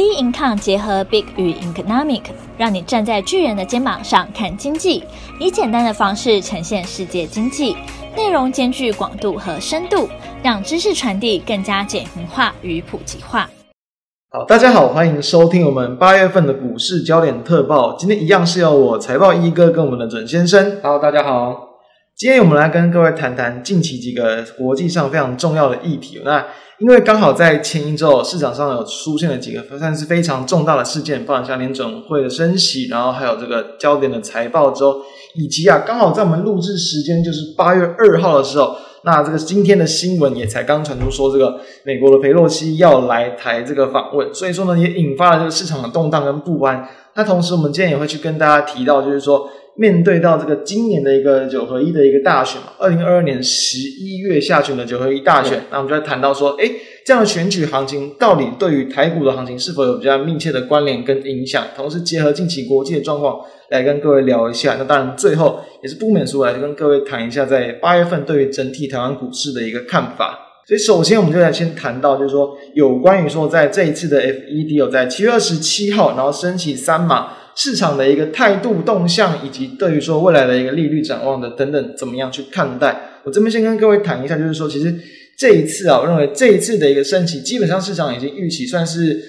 B Income 结合 Big 与 Economic，让你站在巨人的肩膀上看经济，以简单的方式呈现世界经济，内容兼具广度和深度，让知识传递更加简明化与普及化。好，大家好，欢迎收听我们八月份的股市焦点特报。今天一样是由我财报一哥跟我们的准先生。Hello，大家好。今天我们来跟各位谈谈近期几个国际上非常重要的议题。那因为刚好在前一周市场上有出现了几个算是非常重大的事件，包含像联准会的升息，然后还有这个焦点的财报之后，以及啊刚好在我们录制时间就是八月二号的时候，那这个今天的新闻也才刚传出说这个美国的裴洛西要来台这个访问，所以说呢也引发了这个市场的动荡跟不安。那同时我们今天也会去跟大家提到，就是说。面对到这个今年的一个九合一的一个大选嘛，二零二二年十一月下旬的九合一大选，那我们就在谈到说，哎，这样的选举行情到底对于台股的行情是否有比较密切的关联跟影响？同时结合近期国际的状况来跟各位聊一下。那当然最后也是不免俗来跟各位谈一下，在八月份对于整体台湾股市的一个看法。所以首先我们就来先谈到，就是说有关于说在这一次的 FED 有在七月二十七号，然后升起三码。市场的一个态度动向，以及对于说未来的一个利率展望的等等，怎么样去看待？我这边先跟各位谈一下，就是说，其实这一次啊，我认为这一次的一个升息，基本上市场已经预期算是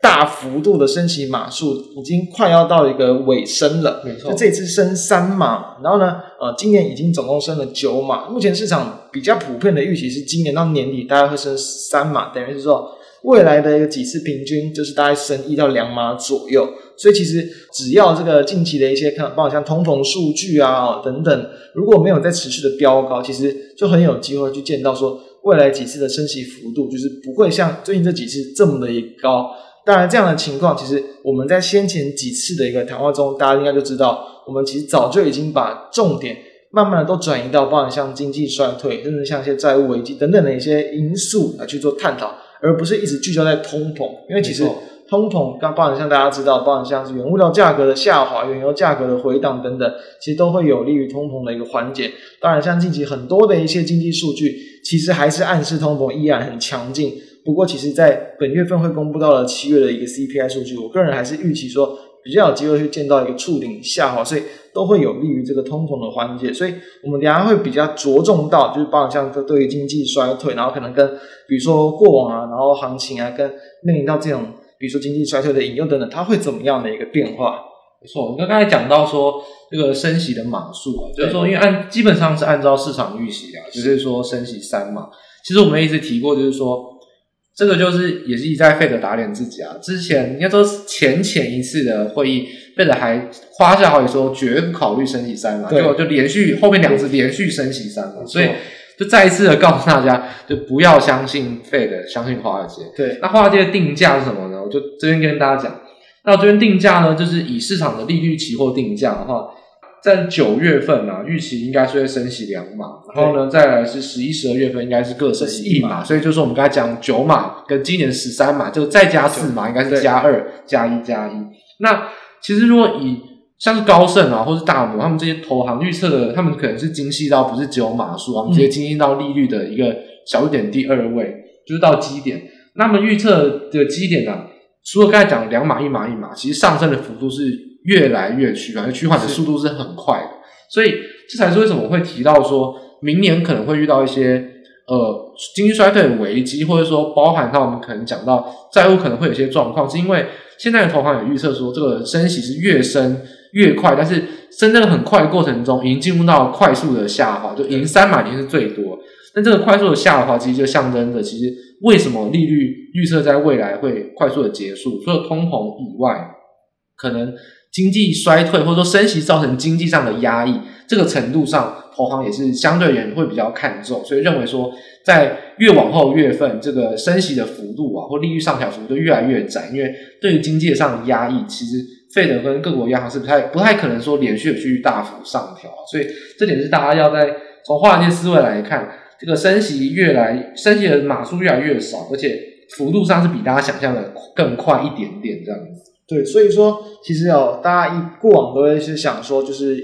大幅度的升息码数，已经快要到一个尾声了。没错，就这一次升三码，然后呢，呃，今年已经总共升了九码。目前市场比较普遍的预期是，今年到年底大概会升三码，等于是说。未来的一个几次平均就是大概升一到两码左右，所以其实只要这个近期的一些看，包括像通膨数据啊等等，如果没有再持续的飙高，其实就很有机会去见到说未来几次的升息幅度就是不会像最近这几次这么的一高。当然，这样的情况其实我们在先前几次的一个谈话中，大家应该就知道，我们其实早就已经把重点慢慢的都转移到包含像经济衰退，甚至像一些债务危机等等的一些因素来去做探讨。而不是一直聚焦在通膨，因为其实通膨刚包含像大家知道，包含像是原物料价格的下滑、原油价格的回档等等，其实都会有利于通膨的一个缓解。当然，像近期很多的一些经济数据，其实还是暗示通膨依然很强劲。不过，其实在本月份会公布到了七月的一个 CPI 数据，我个人还是预期说比较有机会去见到一个触顶下滑，所以。都会有利于这个通膨的缓解，所以我们等下会比较着重到，就是包括像对于经济衰退，然后可能跟比如说过往啊，然后行情啊，跟面临到这种比如说经济衰退的引诱等等，它会怎么样的一个变化？没错，你刚才讲到说这个升息的码数啊，就是说因为按基本上是按照市场预期啊，就是说升息三嘛。其实我们一直提过，就是说。这个就是也是一再费德打脸自己啊！之前应该说前前一次的会议，费德还夸下好语说绝不考虑升息三嘛，结果就连续后面两次连续升息三嘛，所以就再一次的告诉大家，就不要相信费的，相信华尔街。对，那华尔街的定价是什么呢？我就这边跟大家讲，那我这边定价呢，就是以市场的利率期货定价的话。在九月份啊，预期应该是会升息两码，然后呢，再来是十一、十二月份应该是各升息一码，所以就是我们刚才讲九码跟今年十三码，就再加四码，应该是加二加一加一。那其实如果以像是高盛啊，或是大摩他们这些投行预测的，他们可能是精细到不是只有码数啊，直接精细到利率的一个小数点第二位，就是到基点。那么预测的基点呢、啊，除了刚才讲两码一码一码，其实上升的幅度是。越来越趋缓，趋缓的速度是很快的，所以这才是为什么我会提到说，明年可能会遇到一些呃经济衰退的危机，或者说包含到我们可能讲到债务可能会有些状况，是因为现在的投行也预测说，这个升息是越升越快，但是升的很快的过程中，已经进入到快速的下滑，就零三码已经是最多，但这个快速的下滑其实就象征着，其实为什么利率预测在未来会快速的结束，除了通膨以外，可能。经济衰退或者说升息造成经济上的压抑，这个程度上，投行也是相对人会比较看重，所以认为说，在越往后月份，这个升息的幅度啊，或利率上调幅度就越来越窄，因为对于经济上的压抑，其实费德跟各国央行是不太不太可能说连续去大幅上调，所以这点是大家要在从华尔街思维来看，这个升息越来升息的码数越来越少，而且幅度上是比大家想象的更快一点点这样子。对，所以说其实哦，大家一过往都会是想说，就是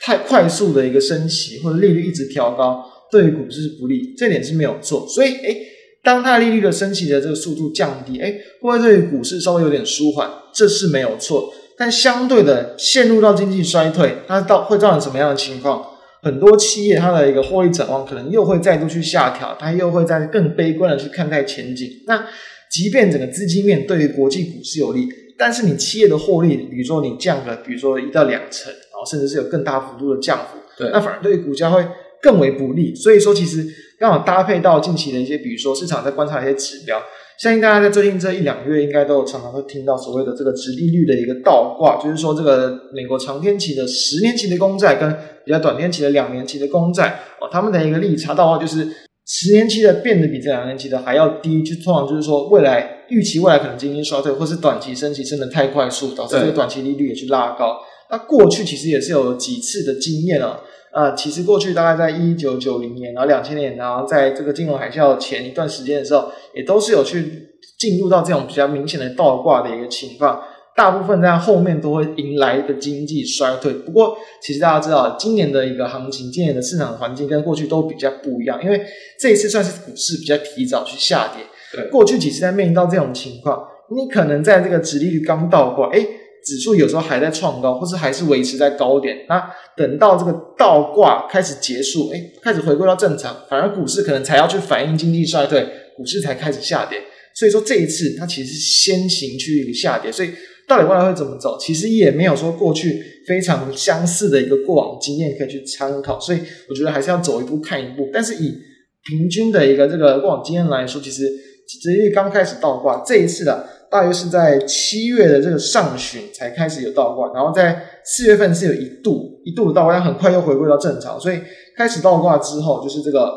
太快速的一个升息或者利率一直调高，对于股市是不利，这点是没有错。所以，诶当它利率的升息的这个速度降低，哎，会不会对于股市稍微有点舒缓？这是没有错。但相对的，陷入到经济衰退，它到会造成什么样的情况？很多企业它的一个获利展望可能又会再度去下调，它又会在更悲观的去看待前景。那即便整个资金面对于国际股市有利，但是你企业的获利，比如说你降了，比如说一到两成，然后甚至是有更大幅度的降幅，对，那反而对于股价会更为不利。所以说，其实刚好搭配到近期的一些，比如说市场在观察一些指标。相信大家在最近这一两个月，应该都有常常会听到所谓的这个殖利率的一个倒挂，就是说这个美国长天期的十年期的公债跟比较短天期的两年期的公债哦，他们的一个利差倒挂，就是十年期的变得比这两年期的还要低，就通常就是说未来预期未来可能经济衰退，或是短期升息升得太快速，导致这个短期利率也去拉高。那过去其实也是有几次的经验啊。啊、呃，其实过去大概在一九九零年，然后两千年，然后在这个金融海啸前一段时间的时候，也都是有去进入到这种比较明显的倒挂的一个情况。大部分在后面都会迎来一个经济衰退。不过，其实大家知道，今年的一个行情，今年的市场环境跟过去都比较不一样，因为这一次算是股市比较提早去下跌。对，过去几次在面临到这种情况，你可能在这个殖利率刚倒挂，哎。指数有时候还在创高，或是还是维持在高点。那等到这个倒挂开始结束，哎，开始回归到正常，反而股市可能才要去反映经济衰退，股市才开始下跌。所以说这一次它其实先行去一个下跌。所以到底未来会怎么走，其实也没有说过去非常相似的一个过往经验可以去参考。所以我觉得还是要走一步看一步。但是以平均的一个这个过往经验来说，其实只是刚开始倒挂，这一次的。大约是在七月的这个上旬才开始有倒挂，然后在四月份是有一度一度的倒挂，但很快又回归到正常。所以开始倒挂之后，就是这个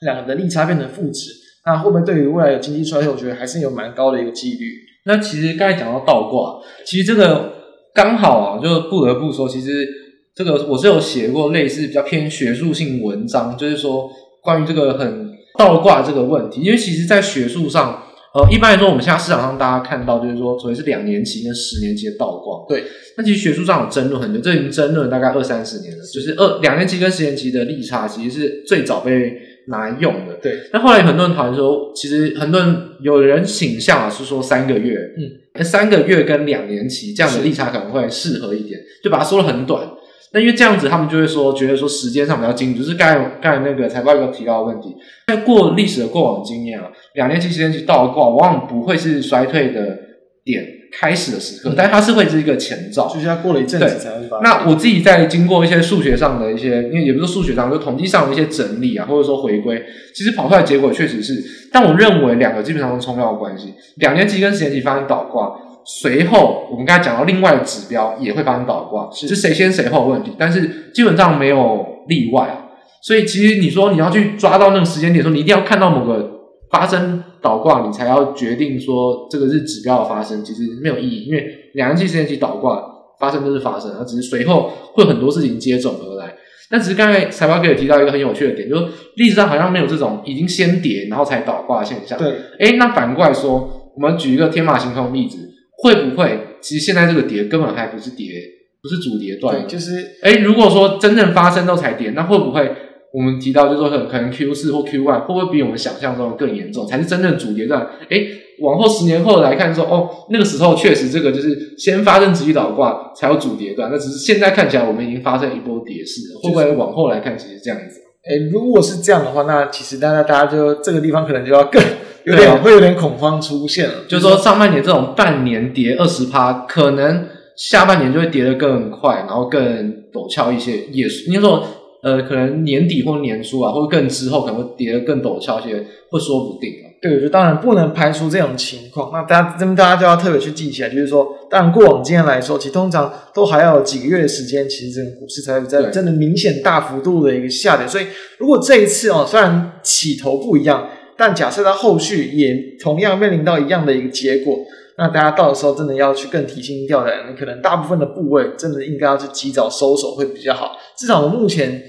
两个的利差变成负值，那会不会对于未来有经济衰退，我觉得还是有蛮高的一个几率。那其实刚才讲到倒挂，其实这个刚好啊，就不得不说，其实这个我是有写过类似比较偏学术性文章，就是说关于这个很倒挂这个问题，因为其实在学术上。呃，一般来说，我们现在市场上大家看到就是说，所谓是两年期跟十年期的倒挂。对，那其实学术上有争论很多，这已经争论大概二三十年了。就是二两年期跟十年期的利差，其实是最早被拿来用的。对，那后来很多人讨论说，其实很多人有人倾向啊是说三个月，嗯，三个月跟两年期这样的利差可能会适合一点，就把它说得很短。那因为这样子，他们就会说，觉得说时间上比较精准，就是刚才刚才那个财报有提到的问题。在过历史的过往经验啊，两年期、十年期倒挂，往往不会是衰退的点开始的时刻，嗯、但它是会是一个前兆，就是它过了一阵子才会发生。那我自己在经过一些数学上的一些，因为也不是数学上，就统计上的一些整理啊，或者说回归，其实跑出来结果确实是，但我认为两个基本上是冲突关系，两年期跟十年期发生倒挂。随后，我们刚才讲到另外的指标也会发生倒挂，是谁先谁后的问题，但是基本上没有例外啊。所以其实你说你要去抓到那个时间点，说你一定要看到某个发生倒挂，你才要决定说这个是指标的发生，其实没有意义，因为两年期、十年期倒挂发生就是发生，它只是随后会很多事情接踵而来。但只是刚才财报哥也提到一个很有趣的点，就是历史上好像没有这种已经先跌然后才倒挂的现象。对，诶，那反过来说，我们举一个天马行空的例子。会不会？其实现在这个跌根本还不是跌，不是主跌段。对，就是哎，如果说真正发生都才跌，那会不会我们提到就是说可能 Q 四或 Q one 会不会比我们想象中的更严重？才是真正主跌段？哎，往后十年后来看说，哦，那个时候确实这个就是先发生殖利率倒挂才有主跌段，那只是现在看起来我们已经发生一波跌势了。会不会往后来看其实这样子？哎，如果是这样的话，那其实大家大家就这个地方可能就要更。有点、啊、会有点恐慌出现了，就是说上半年这种半年跌二十趴，可能下半年就会跌得更快，然后更陡峭一些。也是应该说，呃，可能年底或年初啊，或者更之后可能会跌得更陡峭一些，会说不定啊。对，我觉得当然不能排除这种情况。那大家这边大家就要特别去记起来，就是说，当然过往经验来说，其实通常都还要有几个月的时间，其实这个股市才会在真的明显大幅度的一个下跌。所以如果这一次哦，虽然起头不一样。但假设它后续也同样面临到一样的一个结果，那大家到时候真的要去更提心吊胆，你可能大部分的部位真的应该要去及早收手会比较好。至少我目前，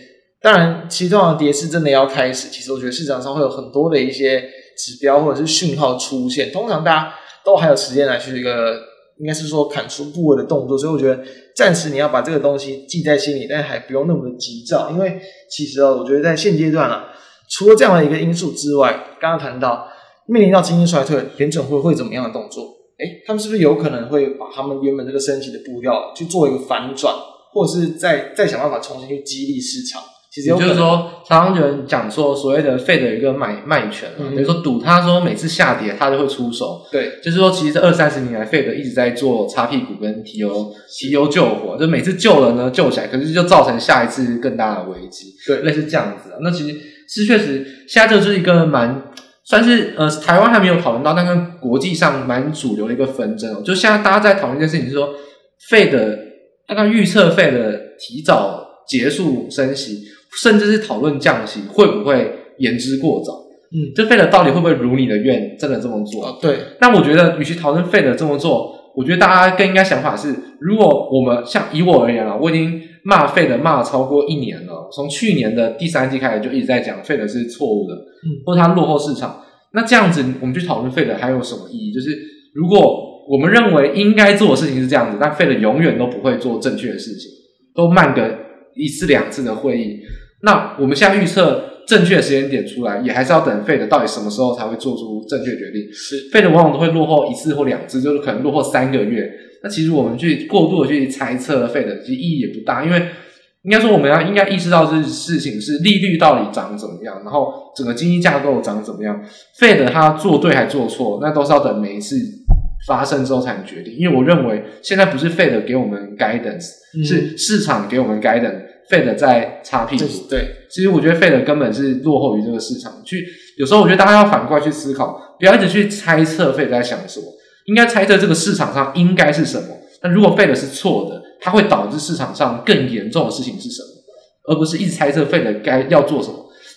当然，其中的跌势真的要开始，其实我觉得市场上会有很多的一些指标或者是讯号出现，通常大家都还有时间来去一个，应该是说砍出部位的动作，所以我觉得暂时你要把这个东西记在心里，但还不用那么的急躁，因为其实哦，我觉得在现阶段啊。除了这样的一个因素之外，刚刚谈到面临到经济衰退，联准会会怎么样的动作？哎，他们是不是有可能会把他们原本这个升级的步调去做一个反转，或者是再再想办法重新去激励市场？其实有就是说，常常有人讲说，所谓的 Fed 的一个买卖权，比如说赌他说每次下跌他就会出手。对，就是说，其实这二三十年来，Fed 一直在做擦屁股跟提油提油救火，就每次救了呢救起来，可是就造成下一次更大的危机。对，类似这样子啊。那其实是确实，现在这就是一个蛮算是呃台湾还没有讨论到，但跟国际上蛮主流的一个纷争哦。就现在大家在讨论一件事情，是说 Fed 大概预测 Fed 提早结束升息。甚至是讨论降息会不会言之过早？嗯，这 Fed 到底会不会如你的愿，真的这么做？哦、对。那我觉得，与其讨论 Fed 这么做，我觉得大家更应该想法是：如果我们像以我而言啊，我已经骂 Fed 骂了超过一年了，从去年的第三季开始就一直在讲 Fed 是错误的，嗯，或者它落后市场。那这样子，我们去讨论 Fed 还有什么意义？就是如果我们认为应该做的事情是这样子，但 Fed 永远都不会做正确的事情，都慢个一次两次的会议。那我们现在预测正确的时间点出来，也还是要等 Fed 到底什么时候才会做出正确决定。是 Fed 往往都会落后一次或两次，就是可能落后三个月。那其实我们去过度的去猜测 Fed，其实意义也不大，因为应该说我们要应该意识到这事情是利率到底涨怎么样，然后整个经济架构涨怎么样。Fed 它做对还做错，那都是要等每一次发生之后才能决定。因为我认为现在不是 Fed 给我们 guidance，嗯，是市场给我们 guidance。Fed 在擦屁股，对，其实我觉得 Fed 根本是落后于这个市场。去有时候我觉得大家要反过来去思考，不要一直去猜测 Fed 在想什么，应该猜测这个市场上应该是什么。那如果 Fed 是错的，它会导致市场上更严重的事情是什么？而不是一直猜测 Fed 该要做什么。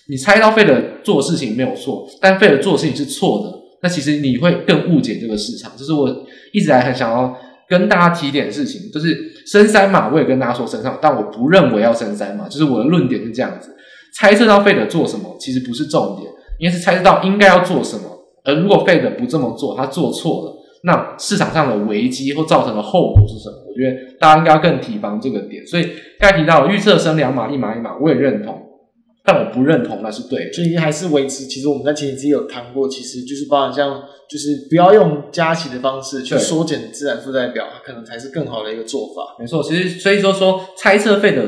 你猜到 Fed 做事情没有错，但 Fed 做事情是错的，那其实你会更误解这个市场。这是我一直来很想要跟大家提点事情，就是。升三码，我也跟大家说升三，但我不认为要升三码，就是我的论点是这样子。猜测到 Fed 做什么，其实不是重点，应该是猜测到应该要做什么。而如果 Fed 不这么做，他做错了，那市场上的危机或造成的后果是什么？我觉得大家应该要更提防这个点。所以刚才提到预测升两码一码一码，我也认同。但我不认同那是对的，所以还是维持。其实我们在前几期有谈过，其实就是包含像，就是不要用加息的方式去缩减资产负债表，可能才是更好的一个做法。没错，其实所以说说猜测 Fed 的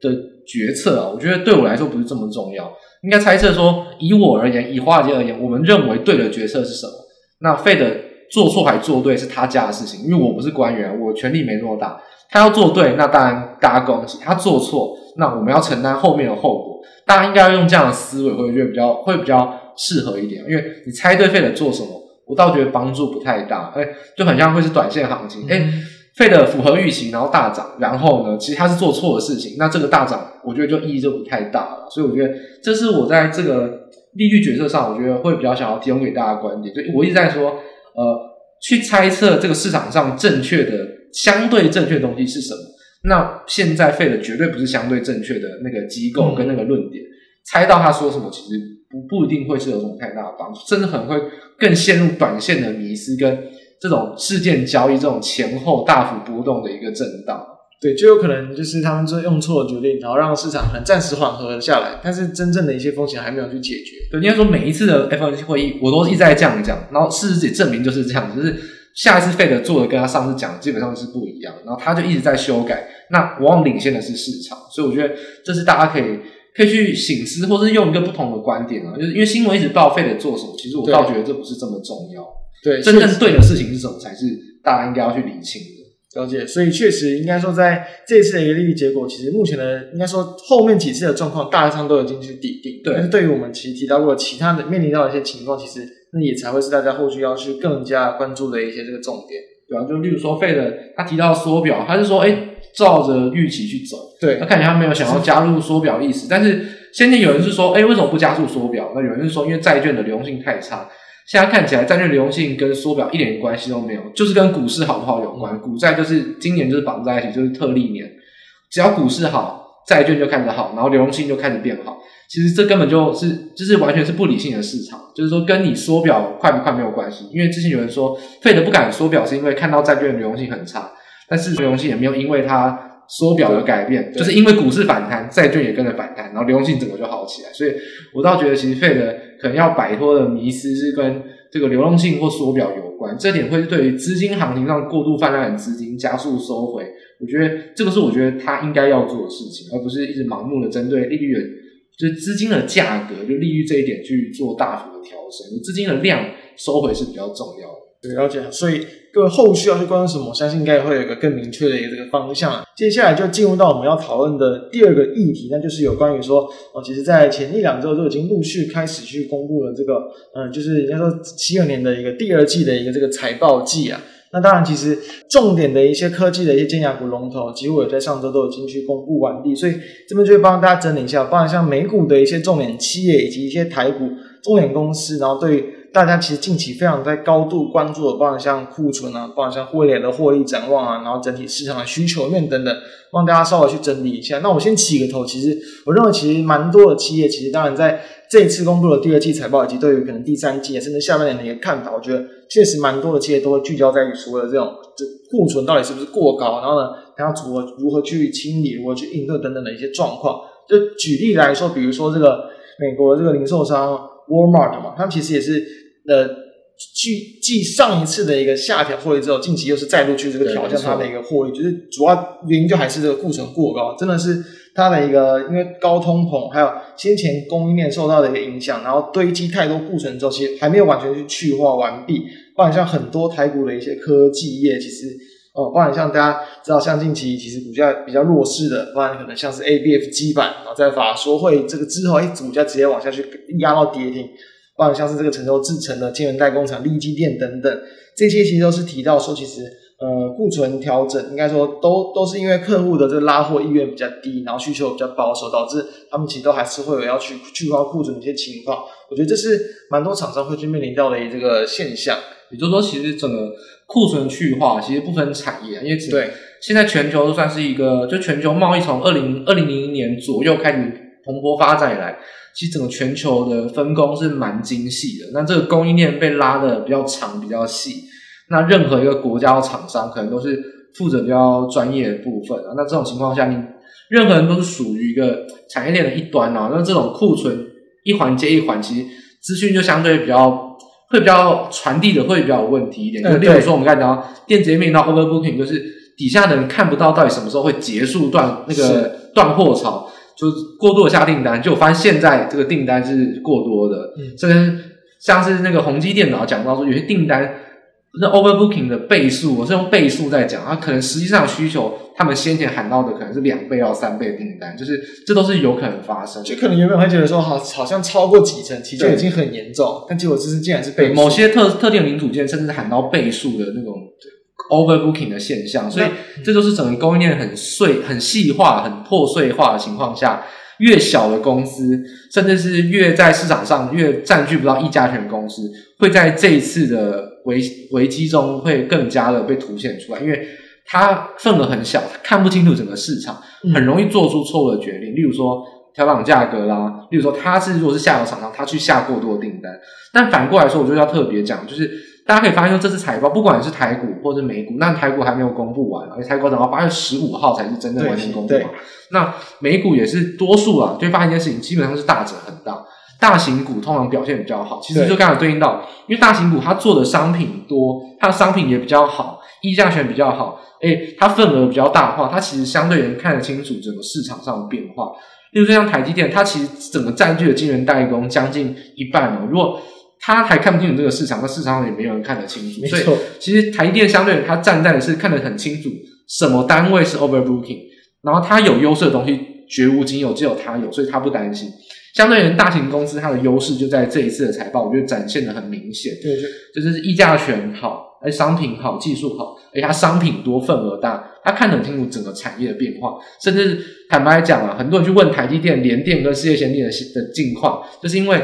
的决策啊，我觉得对我来说不是这么重要。应该猜测说，以我而言，以华尔街而言，我们认为对的决策是什么？那 Fed 做错还做对是他家的事情，因为我不是官员，我权力没那么大。他要做对，那当然大家恭喜；他做错，那我们要承担后面的后果。大家应该要用这样的思维，会觉得比较会比较适合一点，因为你猜对 Fed 做什么，我倒觉得帮助不太大，哎，就很像会是短线行情，哎，Fed 符合预期，然后大涨，然后呢，其实他是做错的事情，那这个大涨，我觉得就意义就不太大了，所以我觉得这是我在这个利率决策上，我觉得会比较想要提供给大家的观点，就我一直在说，呃，去猜测这个市场上正确的相对正确的东西是什么。那现在 Fed 绝对不是相对正确的那个机构跟那个论点，嗯、猜到他说什么，其实不不一定会是有什么太大的帮助，甚至可能会更陷入短线的迷失跟这种事件交易这种前后大幅波动的一个震荡。对，就有可能就是他们就用错了决定，然后让市场可能暂时缓和下来，但是真正的一些风险还没有去解决。对，应该说每一次的 FOMC 会议，我都一直在这样讲，然后事实也证明就是这样，就是下一次 Fed 做的跟他上次讲的基本上是不一样，然后他就一直在修改。那往往领先的是市场，所以我觉得这是大家可以可以去醒思，或是用一个不同的观点啊，就是因为新闻一直报 Fed 做什么，其实我倒觉得这不是这么重要。对，真正对的事情是什么才是大家应该要去理清的。了解，所以确实应该说，在这次的一个利率结果，其实目前的应该说后面几次的状况，大致上都已经去底定。对，但是对于我们其实提到过其他的面临到的一些情况，其实那也才会是大家后续要去更加关注的一些这个重点。对啊，就例如说 Fed 他提到缩表，他是说，哎。照着预期去走，对，他看起来他没有想要加入缩表意思，但是先前有人是说，哎，为什么不加速缩表？那有人是说，因为债券的流动性太差。现在看起来债券流动性跟缩表一点关系都没有，就是跟股市好不好有关。股债就是今年就是绑在一起，就是特例年，只要股市好，债券就看着好，然后流动性就开始变好。其实这根本就是就是完全是不理性的市场，就是说跟你缩表快不快没有关系。因为之前有人说，Fed 不敢缩表是因为看到债券的流动性很差。但是流动性也没有因为它缩表的改变，就是因为股市反弹，债券也跟着反弹，然后流动性整个就好起来。所以我倒觉得，其实 Fed 可能要摆脱的迷思是跟这个流动性或缩表有关，这点会对于资金行情上过度泛滥的资金加速收回。我觉得这个是我觉得他应该要做的事情，而不是一直盲目的针对利率的，就是资金的价格，就利于这一点去做大幅的调整，资金的量收回是比较重要的。对，了解。所以各位后续要去关注什么，我相信应该会有一个更明确的一个这个方向。接下来就进入到我们要讨论的第二个议题，那就是有关于说，哦，其实，在前一两周就已经陆续开始去公布了这个，嗯，就是应该说七二年的一个第二季的一个这个财报季啊。那当然，其实重点的一些科技的一些尖牙股龙头，几乎也在上周都已经去公布完毕。所以这边就会帮大家整理一下，包含像美股的一些重点企业，以及一些台股重点公司，然后对。大家其实近期非常在高度关注的，包含像库存啊，包含像未来的获利展望啊，然后整体市场的需求面等等，帮大家稍微去整理一下。那我先起个头，其实我认为其实蛮多的企业，其实当然在这一次公布的第二季财报以及对于可能第三季甚至下半年的一个看法，我觉得确实蛮多的企业都会聚焦在于所谓的这种这库存到底是不是过高，然后呢，它要如何如何去清理，如何去应对等等的一些状况。就举例来说，比如说这个美国的这个零售商 Walmart 嘛，他们其实也是。呃，继继上一次的一个下调获利之后，近期又是再度去这个挑战它的一个获利，就是主要原因就还是这个库存过高，真的是它的一个因为高通膨，还有先前供应链受到的一个影响，然后堆积太多库存之后，其实还没有完全去去化完毕。不然像很多台股的一些科技业，其实哦，包含像大家知道，像近期其实股价比较弱势的，包含可能像是 ABF 基板，然后在法说会这个之后，哎，股价直接往下去压到跌停。包括像是这个成熟制程的晶圆代工厂、力积电等等，这些其实都是提到说，其实呃库存调整，应该说都都是因为客户的这个拉货意愿比较低，然后需求比较保守，导致他们其实都还是会有要去去化库存的一些情况。我觉得这是蛮多厂商会去面临到的一这个现象。也就是说，其实整个库存去化其实不分产业，因为对现在全球都算是一个，就全球贸易从二零二零零零年左右开始蓬勃发展以来。其实整个全球的分工是蛮精细的，那这个供应链被拉的比较长、比较细，那任何一个国家的厂商可能都是负责比较专业的部分啊。那这种情况下，你任何人都是属于一个产业链的一端啊。那这种库存一环接一环，其实资讯就相对比较会比较传递的会比较有问题一点。就例如说，我们刚才讲到电子业面到 overbooking，就是底下的人看不到到底什么时候会结束断那个断货潮。就过度的下订单，就我发现现在这个订单是过多的，嗯，这跟像是那个宏基电脑讲到说，有些订单那 overbooking 的倍数，我是用倍数在讲，它可能实际上需求，他们先前喊到的可能是两倍到三倍订单，就是这都是有可能发生。就可能原本会觉得说，好，好像超过几成，其实已经很严重，但结果这是竟然是倍数。某些特特定零组件，甚至是喊到倍数的那种。Overbooking 的现象，所以这就是整个供应链很碎、很细化、很破碎化的情况下，越小的公司，甚至是越在市场上越占据不到议价权的公司，会在这一次的危危机中会更加的被凸显出来，因为它份额很小，看不清楚整个市场，很容易做出错误的决定，例如说调涨价格啦，例如说他是如果是下游厂商，他去下过多的订单，但反过来说，我就要特别讲，就是。大家可以发现说，这次财报不管是台股或者美股，那台股还没有公布完，而且台股等到八月十五号才是真正完全公布嘛。那美股也是多数啊，就会发现一件事情，基本上是大者很大，大型股通常表现比较好。其实就刚才对应到，因为大型股它做的商品多，它的商品也比较好，议价权比较好，诶，它份额比较大的话，它其实相对人看得清楚整个市场上的变化。例如说像台积电，它其实整个占据了晶圆代工将近一半哦。如果他还看不清楚这个市场，那市场上也没有人看得清楚。没错。所以其实台积电相对它站在的是看得很清楚，什么单位是 overbooking，然后它有优势的东西绝无仅有，只有它有，所以它不担心。相对于大型公司，它的优势就在这一次的财报，我觉得展现的很明显。对，就就是议价权好，而商品好，技术好，而且它商品多，份额大，它看得很清楚整个产业的变化。甚至坦白讲啊，很多人去问台积电、联电跟世界先进的的近况，就是因为。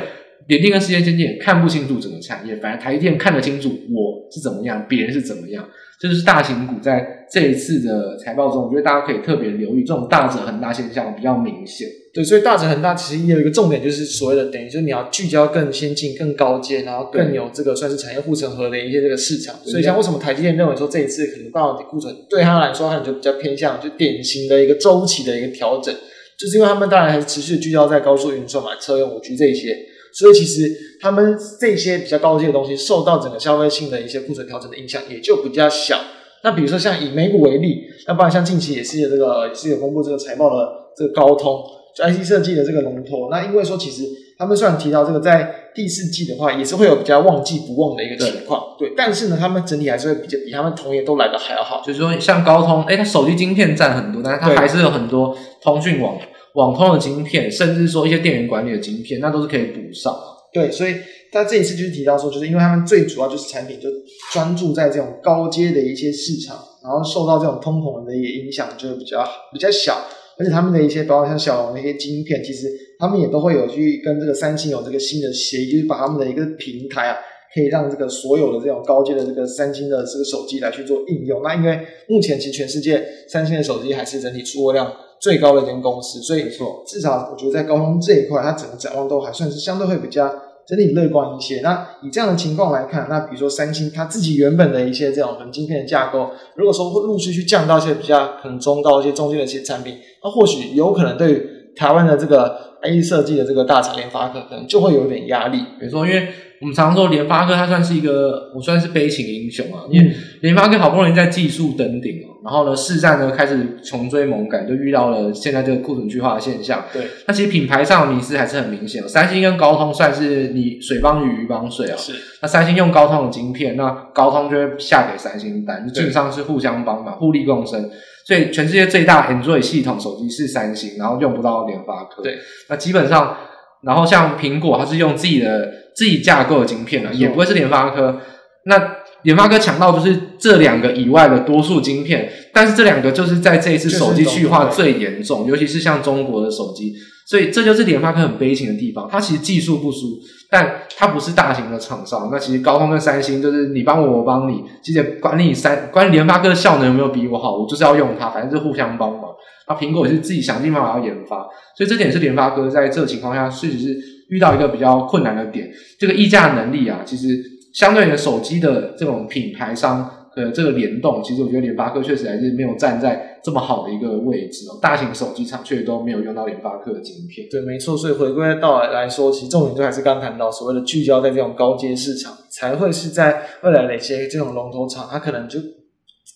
联电跟世界先进也看不清楚整个产业，反而台积电看得清楚，我是怎么样，别人是怎么样。这就是大型股在这一次的财报中，我觉得大家可以特别留意这种大者恒大现象比较明显。对，所以大者恒大其实也有一个重点，就是所谓的等于就是你要聚焦更先进、更高阶，然后更有这个算是产业护城河的一些这个市场。所以像为什么台积电认为说这一次可能半导体库存对他来说，他就比较偏向就典型的一个周期的一个调整，就是因为他们当然还是持续聚焦在高速运算嘛、车用五 G 这一些。所以其实他们这些比较高阶的东西，受到整个消费性的一些库存调整的影响也就比较小。那比如说像以美股为例，那不然像近期也是有这个也是有公布这个财报的这个高通，就 IC 设计的这个龙头。那因为说其实他们虽然提到这个在第四季的话，也是会有比较旺季不旺的一个情况，对，对。但是呢，他们整体还是会比较比他们同业都来的还要好。就是说，像高通，哎，它手机晶片占很多，但是它还是有很多通讯网网通的晶片，甚至说一些电源管理的晶片，那都是可以补上。对，所以他这一次就是提到说，就是因为他们最主要就是产品就专注在这种高阶的一些市场，然后受到这种通膨的一个影响就会比较比较小。而且他们的一些，包括像小龙的一些晶片，其实他们也都会有去跟这个三星有这个新的协议，就是把他们的一个平台啊，可以让这个所有的这种高阶的这个三星的这个手机来去做应用。那因为目前其实全世界三星的手机还是整体出货量最高的一间公司，所以说至少我觉得在高通这一块，它整个展望都还算是相对会比较。整体乐观一些。那以这样的情况来看，那比如说三星它自己原本的一些这种可能晶片的架构，如果说会陆续去降到一些比较可能中高一些中间的一些产品，那或许有可能对于台湾的这个 IC 设计的这个大厂联发科，可能就会有点压力。比如说，因为我们常说联发科它算是一个，我算是悲情英雄啊，因为联发科好不容易在技术登顶哦，然后呢，市占呢开始穷追猛赶，就遇到了现在这个库存去化的现象。对，那其实品牌上的迷失还是很明显。三星跟高通算是你水帮鱼，鱼帮水啊。是。那三星用高通的晶片，那高通就会下给三星单，就基本上是互相帮忙，互利共生。所以全世界最大 Android 系统手机是三星，然后用不到联发科。对。那基本上。然后像苹果，它是用自己的自己架构的晶片的，也不会是联发科。那联发科强到就是这两个以外的多数晶片，但是这两个就是在这一次手机去化最严重，尤其是像中国的手机，所以这就是联发科很悲情的地方。它其实技术不输，但它不是大型的厂商。那其实高通跟三星就是你帮我，我帮你，其实管理三管理联发科的效能有没有比我好，我就是要用它，反正就互相帮忙。那苹果也是自己想尽办法要研发，所以这点是联发科在这个情况下，确实是遇到一个比较困难的点。这个议价能力啊，其实相对于手机的这种品牌商的这个联动，其实我觉得联发科确实还是没有站在这么好的一个位置哦。大型手机厂却都没有用到联发科的晶片。对，没错。所以回归到来说，其实重点就还是刚谈到所谓的聚焦在这种高阶市场，才会是在未来的一些这种龙头厂，它可能就。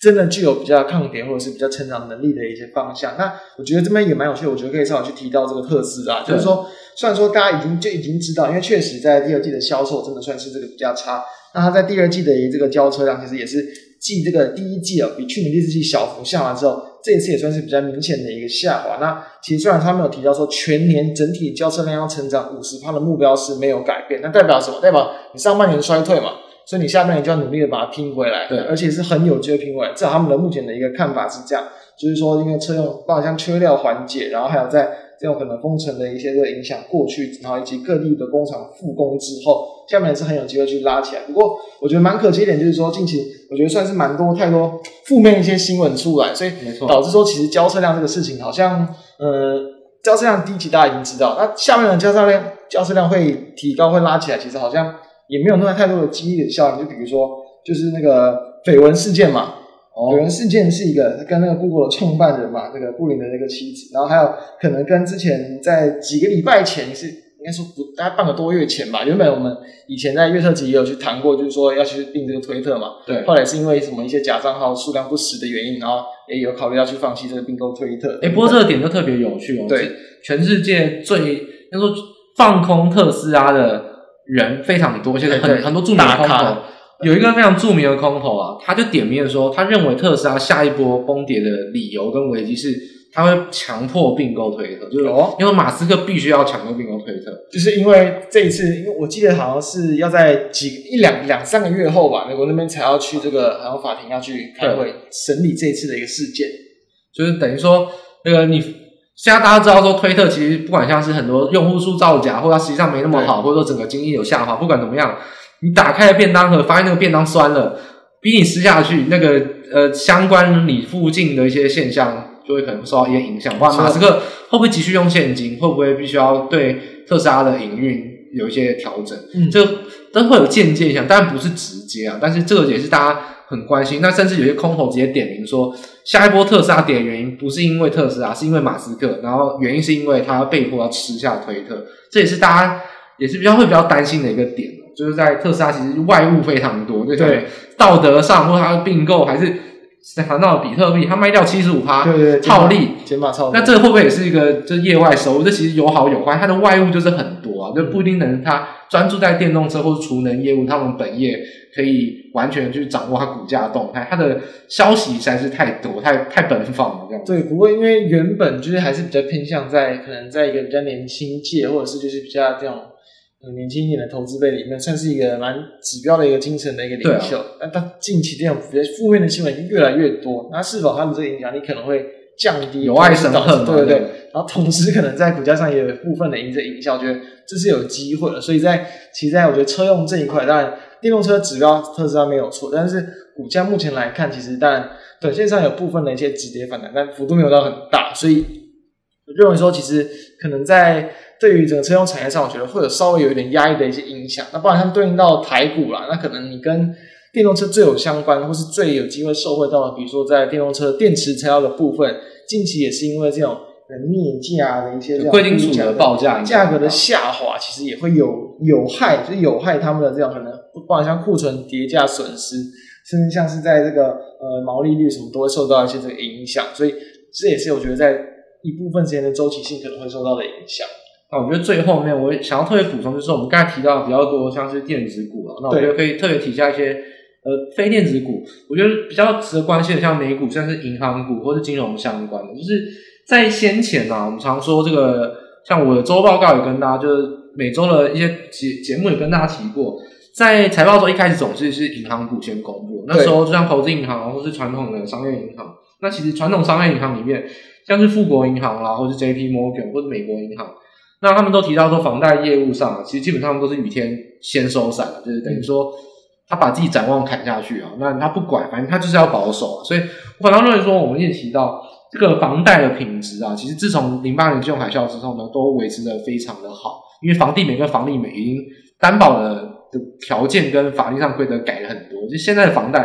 真的具有比较抗跌或者是比较成长能力的一些方向。那我觉得这边也蛮有趣的，我觉得可以稍微去提到这个特斯拉，就是说，虽然说大家已经就已经知道，因为确实在第二季的销售真的算是这个比较差。那它在第二季的这个交车量其实也是继这个第一季啊，比去年第四季小幅下滑之后，这一次也算是比较明显的一个下滑。那其实虽然他没有提到说全年整体交车量要成长五十趴的目标是没有改变，那代表什么？代表你上半年衰退嘛？所以你下半年就要努力的把它拼回来，对，而且是很有机会拼回来。至少他们的目前的一个看法是这样，就是说，因为车用包括像缺料缓解，然后还有在这种可能封城的一些个影响过去，然后以及各地的工厂复工之后，下面是很有机会去拉起来。不过我觉得蛮可惜一点，就是说近期我觉得算是蛮多太多负面一些新闻出来，所以导致说其实交车量这个事情好像，呃，交车量第一期大家已经知道，那下面的交车量交车量会提高会拉起来，其实好像。也没有那么太多的激励的效应，就比如说，就是那个绯闻事件嘛。哦。绯闻事件是一个跟那个 Google 的创办人嘛，那个布林的那个妻子，然后还有可能跟之前在几个礼拜前是应该说不大概半个多月前吧。原本我们以前在月特集也有去谈过，就是说要去订这个推特嘛。对。后来是因为什么一些假账号数量不实的原因，然后也有考虑要去放弃这个并购推特。哎，不过这个点就特别有趣哦。对。全世界最要说放空特斯拉的。人非常多，现在很很多著名的空头，有一个非常著名的空头啊，他就点名说，他认为特斯拉下一波崩跌的理由跟危机是，他会强迫并购推特，就是因为马斯克必须要强迫并购推特，就是因为这一次，因为我记得好像是要在几一两两三个月后吧，美国那边才要去这个好像法庭要去开会审理这一次的一个事件，就是等于说那个你。现在大家知道说，推特其实不管像是很多用户数造假，或者它实际上没那么好，或者说整个经济有下滑，不管怎么样，你打开了便当盒，发现那个便当酸了，逼你吃下去，那个呃相关你附近的一些现象就会可能受到一些影响。哇，马斯克会不会急需用现金？会不会必须要对特斯拉的营运有一些调整？嗯，这都会有间接影响，但不是直接啊。但是这个也是大家。很关心，那甚至有些空头直接点名说，下一波特斯拉跌的原因不是因为特斯拉，是因为马斯克，然后原因是因为他被迫要吃下推特，这也是大家也是比较会比较担心的一个点，就是在特斯拉其实外物非常多，对对，道德上或它的并购还是。谈到比特币，它卖掉七十五趴，对对，套利，减码套利。那这个会不会也是一个就是业外收入？这其实有好有坏，它的外物就是很多啊，就不一定能他专注在电动车或者储能业务，他们本业可以完全去掌握它股价动态，它的消息实在是太多，太太奔放了这样。对，不过因为原本就是还是比较偏向在可能在一个比较年轻界，或者是就是比较这种。年轻一点的投资辈里面，算是一个蛮指标的一个精神的一个领袖。啊、但他近期这种负面的新闻已经越来越多，那是否他的这个影响力可能会降低？有爱生恨，对不对。然后同时可能在股价上也有部分的影这影响，我觉得这是有机会的。所以在其实在我觉得车用这一块，当然电动车指标特斯拉没有错，但是股价目前来看，其实当然短线上有部分的一些止跌反弹，但幅度没有到很大，所以我认为说其实可能在。对于整个车用产业上，我觉得会有稍微有一点压抑的一些影响。那不然它对应到台股啦，那可能你跟电动车最有相关，或是最有机会受惠到的，比如说在电动车电池材料的部分，近期也是因为这种镍价的一些贵金属的报价价格的下滑，其实也会有有害，就是有害他们的这样可能，不管像库存叠价损失，甚至像是在这个呃毛利率什么都会受到一些这个影响。所以这也是我觉得在一部分时间的周期性可能会受到的影响。那我觉得最后面我想要特别补充，就是我们刚才提到的比较多像是电子股啊，那我觉得可以特别提一下一些呃非电子股，我觉得比较值得关心的，像美股，像是银行股或是金融相关的，就是在先前啊，我们常说这个，像我的周报告也跟大家，就是每周的一些节节目也跟大家提过，在财报周一开始总是是银行股先公布，那时候就像投资银行或是传统的商业银行，那其实传统商业银行里面，像是富国银行啦，或是 JP Morgan 或是美国银行。那他们都提到说，房贷业务上啊，其实基本上都是雨天先收伞，就是等于说他把自己展望砍下去啊。那他不管，反正他就是要保守。所以我反倒认为说，我们也提到这个房贷的品质啊，其实自从零八年金融海啸之后呢，都维持的非常的好。因为房地美跟房利美已经担保的的条件跟法律上规则改了很多，就现在的房贷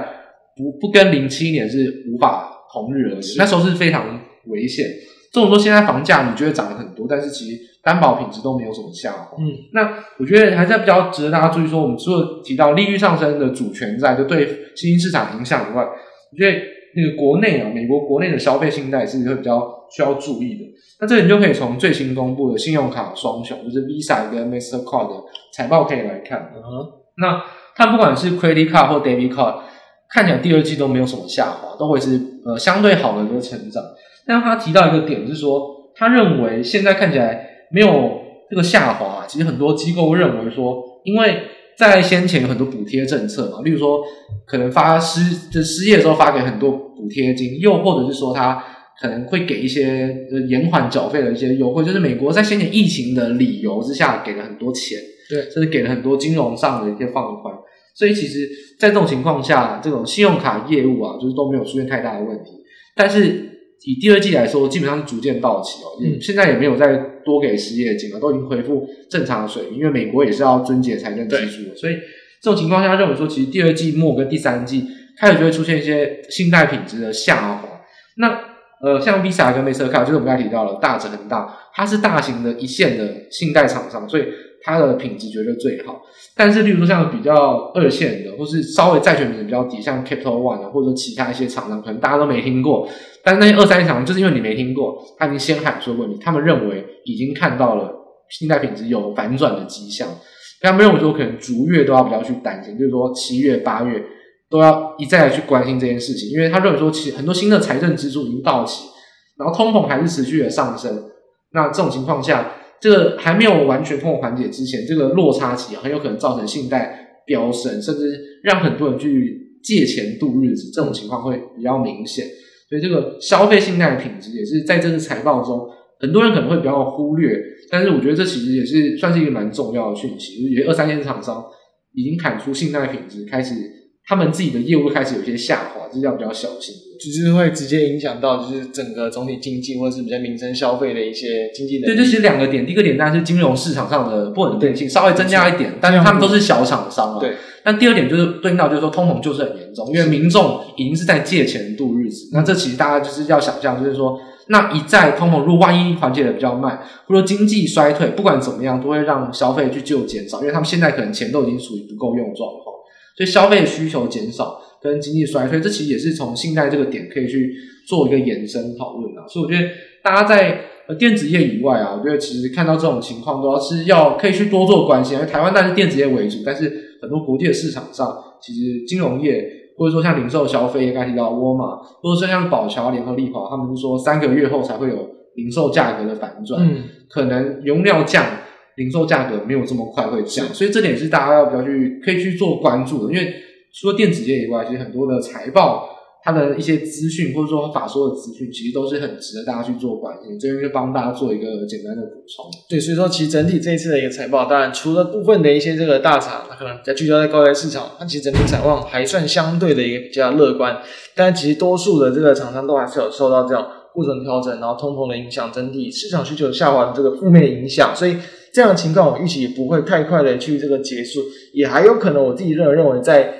不不跟零七年是无法同日而语，那时候是非常危险。这种说现在房价你觉得涨了很多，但是其实。担保品质都没有什么下滑。嗯，那我觉得还是比较值得大家注意说，我们除了提到利率上升的主权在就对新兴市场影响以外，我觉得那个国内啊，美国国内的消费信贷是会比较需要注意的。那这里你就可以从最新公布的信用卡双雄，就是 Visa 跟 Mastercard 的财报可以来看。嗯哼，那它不管是 Credit Card 或 Debit Card，看起来第二季都没有什么下滑，都会是呃相对好的一个成长。但他提到一个点是说，他认为现在看起来。没有这个下滑，其实很多机构认为说，因为在先前有很多补贴政策嘛，例如说可能发失就失业的时候发给很多补贴金，又或者是说他可能会给一些延缓缴费的一些优惠，就是美国在先前疫情的理由之下给了很多钱，对，甚至给了很多金融上的一些放宽，所以其实，在这种情况下，这种信用卡业务啊，就是都没有出现太大的问题，但是。以第二季来说，基本上是逐渐到期哦，嗯，现在也没有再多给失业金了，都已经恢复正常的水平。因为美国也是要遵节财政支出的，所以这种情况下，认为说其实第二季末跟第三季开始就会出现一些信贷品质的下滑。那呃，像 Visa 跟 Mastercard，就是我们刚才提到了大者恒大，它是大型的一线的信贷厂商，所以它的品质绝对最好。但是，例如说像比较二线的，或是稍微债权品质比较低，像 Capital One 啊，或者其他一些厂商，可能大家都没听过。但是那些二三线厂商，就是因为你没听过，他已经先喊出问题，他们认为已经看到了信贷品质有反转的迹象。他们认为说，可能逐月都要比较去担心，就是说七月、八月都要一再的去关心这件事情，因为他认为说，其实很多新的财政支出已经到期，然后通膨还是持续的上升。那这种情况下，这个还没有完全通过缓解之前，这个落差期很有可能造成信贷飙升，甚至让很多人去借钱度日子。这种情况会比较明显，所以这个消费信贷的品质也是在这次财报中，很多人可能会比较忽略。但是我觉得这其实也是算是一个蛮重要的讯息，就是二三线厂商已经砍出信贷品质，开始他们自己的业务开始有些下滑，就是要比较小心。就是会直接影响到，就是整个总体经济或者是比较民生消费的一些经济的。对，这是两个点。第一个点当然是金融市场上的不稳定性稍微增加一点，但是他们都是小厂商啊。对。但第二点就是对应到，就是说通膨就是很严重，因为民众已经是在借钱度日子。那这其实大家就是要想象，就是说那一再通膨，如果万一缓解的比较慢，或者说经济衰退，不管怎么样，都会让消费去就减少，因为他们现在可能钱都已经属于不够用状况，所以消费需求减少跟经济衰退，这其实也是从信贷这个点可以去做一个延伸讨论啊。所以我觉得大家在电子业以外啊，我觉得其实看到这种情况，都要是要可以去多做关心，因为台湾当然是电子业为主，但是很多国际的市场上，其实金融业或者说像零售消费，刚才提到沃尔玛，或者说像宝桥、联合利华，他们是说三个月后才会有零售价格的反转，嗯，可能原料降，零售价格没有这么快会降，所以这点是大家要比较去可以去做关注的，因为除了电子业以外，其实很多的财报。它的一些资讯，或者说法说的资讯，其实都是很值得大家去做关心。这边就帮大家做一个简单的补充。对，所以说其实整体这一次的一个财报，当然除了部分的一些这个大厂，它可能比较聚焦在高台市场，它其实整体展望还算相对的一个比较乐观。但其实多数的这个厂商都还是有受到这样库存调整，然后通膨的影响，整体市场需求下滑的这个负面影响。所以这样的情况，我预期也不会太快的去这个结束，也还有可能我自己认为认为在。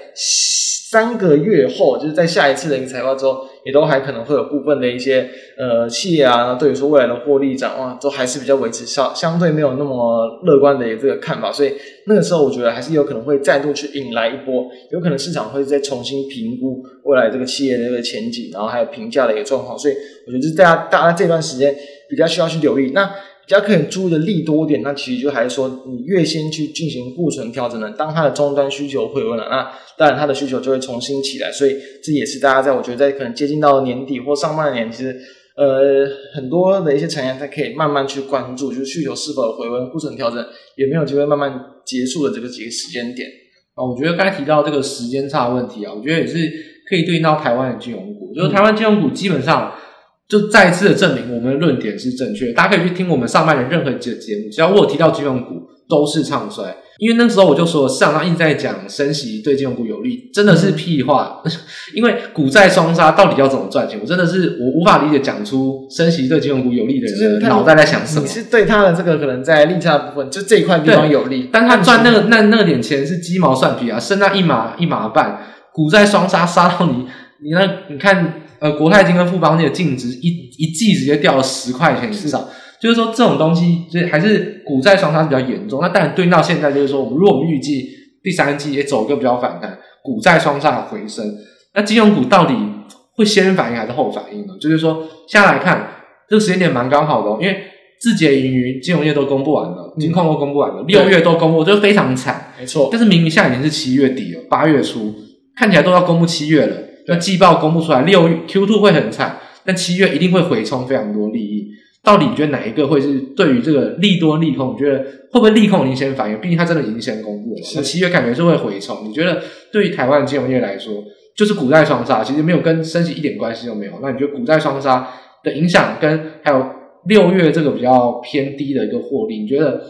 三个月后，就是在下一次的一个财报之后，也都还可能会有部分的一些呃企业啊，对于说未来的获利展望，都还是比较维持相相对没有那么乐观的一个看法。所以那个时候，我觉得还是有可能会再度去引来一波，有可能市场会再重新评估未来这个企业的一个前景，然后还有评价的一个状况。所以我觉得，是大家大家这段时间比较需要去留意。那比较可以注意的利多点，那其实就还是说，你越先去进行库存调整呢，当它的终端需求回温了，那当然它的需求就会重新起来。所以这也是大家在我觉得在可能接近到年底或上半年，其实呃很多的一些产业它可以慢慢去关注，就是需求是否回温，库存调整有没有机会慢慢结束的这个几个时间点啊。我觉得刚才提到这个时间差问题啊，我觉得也是可以对应到台湾的金融股，就是台湾金融股基本上。就再一次的证明我们的论点是正确，大家可以去听我们上半年任何节节目，只要我有提到金融股都是唱衰，因为那时候我就说市场上一直在讲升息对金融股有利，真的是屁话，嗯、因为股债双杀到底要怎么赚钱，我真的是我无法理解讲出升息对金融股有利的人脑袋在想什么。你是对他的这个可能在利差的部分，就这一块地方有利，但他赚那个那那个点钱是鸡毛蒜皮啊，剩那一码一码半，股债双杀杀到你你那你看。呃，国泰金跟富邦那个净值一一季直接掉了十块钱以上，就是说这种东西，就还是股债双杀比较严重。那当然对应到现在，就是说我们如果我们预计第三季也走一个比较反弹，股债双杀的回升，那金融股到底会先反应还是后反应呢？就是说，现在来看这个时间点蛮刚好的哦，因为字节盈余、金融业都公布完了，金矿都公布完了，六月都公布，就非常惨，没错。但是明明现在已经是七月底了，八月初看起来都要公布七月了。那季报公布出来，六月 Q2 会很惨，但七月一定会回冲非常多利益。到底你觉得哪一个会是对于这个利多利空？你觉得会不会利空已经先反应？毕竟它真的已经先公布了。那七月感觉是会回冲。你觉得对于台湾金融业来说，就是股债双杀，其实没有跟升息一点关系都没有。那你觉得股债双杀的影响，跟还有六月这个比较偏低的一个获利，你觉得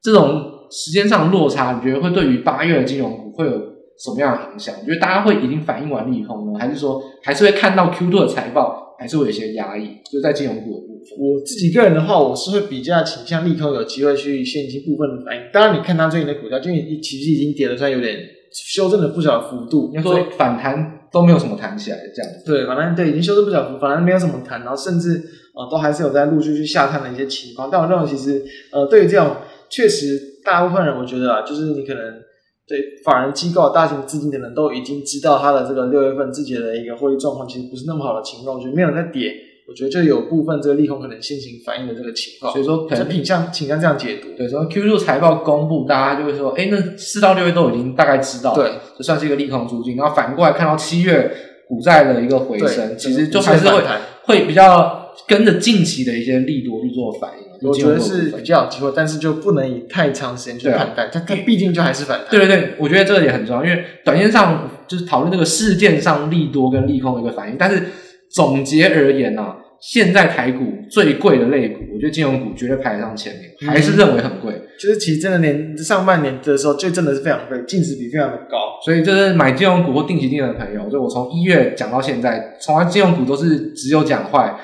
这种时间上的落差，你觉得会对于八月的金融股会有？什么样的影响？你觉得大家会已经反应完利空呢，还是说还是会看到 Q2 的财报，还是会有一些压抑？就在金融股的部分，我自己个人的话，我是会比较倾向利空有机会去现金部分的反应。当然，你看它最近的股价，就其实已经跌了，算有点修正了不小的幅度。应该说反弹都没有什么弹起来这样子。对，反正对已经修正不小幅，反正没有什么弹，然后甚至啊、呃、都还是有在陆续去下探的一些情况。但我认为，其实呃对于这种确实大部分人，我觉得啊，就是你可能。对，法人机构、大型资金的人都已经知道他的这个六月份自己的一个获利状况，其实不是那么好的情况。我觉得没有在跌，我觉得就有部分这个利空可能先行反映的这个情况。所以说，可能倾向倾向这样解读。对，说 Q2 财报公布，大家就会说，哎，那四到六月都已经大概知道，对，这算是一个利空出尽。然后反过来看到七月股债的一个回升，其实就还是会会比较跟着近期的一些利多去做反应。我觉得是比较有机会，但是就不能以太长时间去看待。它它毕竟就还是反弹。对对对，我觉得这个也很重要，因为短线上就是讨论这个事件上利多跟利空的一个反应。但是总结而言呢、啊，现在台股最贵的类股，我觉得金融股绝对排得上前面，还是认为很贵。就是其实真的年上半年的时候，就真的是非常贵，净值比非常的高。所以就是买金融股或定期定额的朋友，就我从一月讲到现在，从来金融股都是只有讲坏。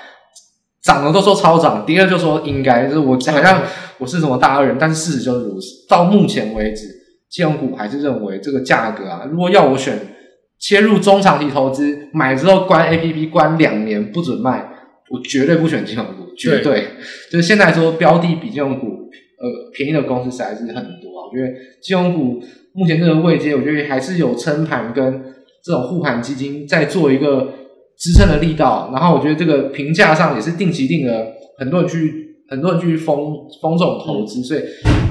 涨了都说超涨，跌了就说应该，就是我好像我是什么大恶人，但是事实就是如此。到目前为止，金融股还是认为这个价格啊，如果要我选切入中长期投资，买之后关 APP 关两年不准卖，我绝对不选金融股，绝对。对就是现在说标的比金融股呃便宜的公司实在是很多啊。我觉得金融股目前这个位阶，我觉得还是有撑盘跟这种护盘基金在做一个支撑的力道。然后我觉得这个评价上也是定期定额，很多人去。很多人去封封这种投资，所以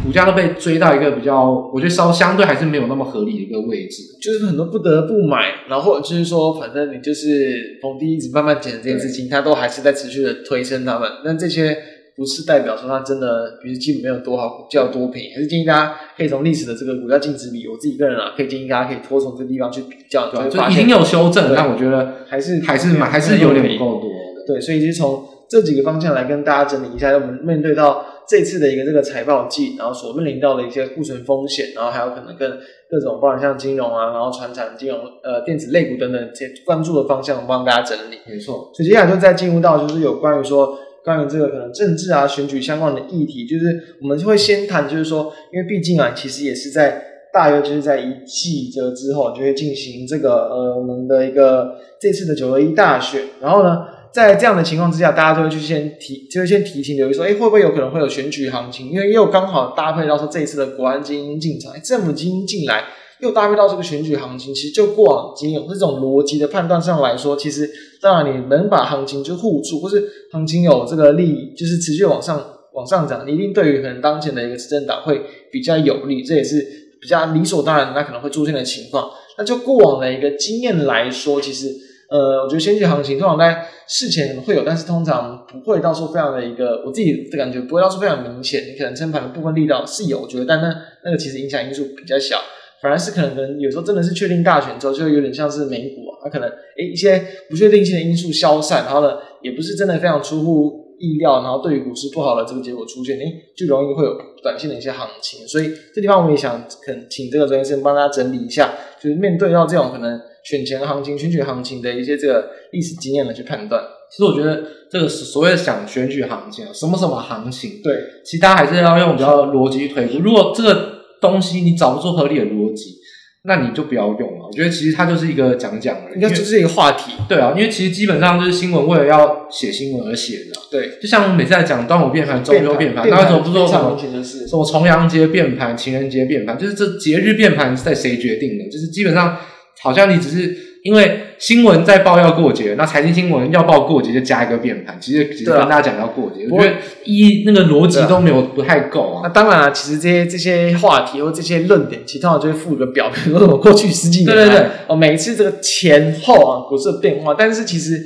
股价都被追到一个比较，我觉得稍相对还是没有那么合理的一个位置。就是很多不得不买，然后或者就是说，反正你就是逢低一直慢慢减这件事情，它都还是在持续的推升他们。那这些不是代表说它真的，比如基本没有多好，股价有多便宜，还是建议大家可以从历史的这个股价净值比，我自己个人啊，可以建议大家可以多从这个地方去比较，对，就已经有修正，但我觉得还是还是蛮还是有点不够多。对，所以就是从。这几个方向来跟大家整理一下，我们面对到这次的一个这个财报季，然后所面临到的一些库存风险，然后还有可能跟各种，包括像金融啊，然后传产金融、呃电子类股等等这些关注的方向，帮大家整理。没错，所以接下来就再进入到就是有关于说关于这个可能政治啊选举相关的议题，就是我们会先谈，就是说，因为毕竟啊，其实也是在大约就是在一季这之后就会进行这个呃我们的一个这次的九合一大选，然后呢。在这样的情况之下，大家都会去先提，就会先提醒，比如说，哎，会不会有可能会有选举行情？因为又刚好搭配到说这一次的国安基金进场，政府基金进来，又搭配到这个选举行情。其实就过往经验这种逻辑的判断上来说，其实当然你能把行情就护住，或是行情有这个利，就是持续往上往上涨，你一定对于可能当前的一个执政党会比较有利，这也是比较理所当然，那可能会出现的情况。那就过往的一个经验来说，其实。呃，我觉得选举行情通常在事前会有，但是通常不会到时候非常的一个，我自己的感觉不会到时候非常明显。你可能撑盘的部分力道是有，我觉得，但那那个其实影响因素比较小，反而是可能可能有时候真的是确定大选之后，就有点像是美股啊，它可能诶一些不确定性的因素消散，然后呢，也不是真的非常出乎意料，然后对于股市不好的这个结果出现，诶就容易会有短线的一些行情。所以这地方我们也想可能请这个专业生帮大家整理一下，就是面对到这种可能。选前行情、选举行情的一些这个历史经验来去判断。其实我觉得这个所谓的想选举行情啊，什么什么行情，对，其实大家还是要用比较逻辑去推估。如果这个东西你找不出合理的逻辑，那你就不要用了。我觉得其实它就是一个讲讲而已，应该就是一个话题。对啊，因为其实基本上就是新闻为了要写新闻而写的。对，就像我们每次在讲端午变盘、中秋变盘，那时候不是说什么什么重阳节变盘、情人节变盘，就是这节日变盘是在谁决定的？就是基本上好像你只是。因为新闻在报要过节，那财经新闻要报过节就加一个变盘，其实只是跟大家讲要过节，啊、我觉得一那个逻辑都没有不太够啊。那当然了，其实这些这些话题或这些论点，其实通常就会附一个表，比如说我过去十几年，对对对，哦，每一次这个前后啊股市的变化，但是其实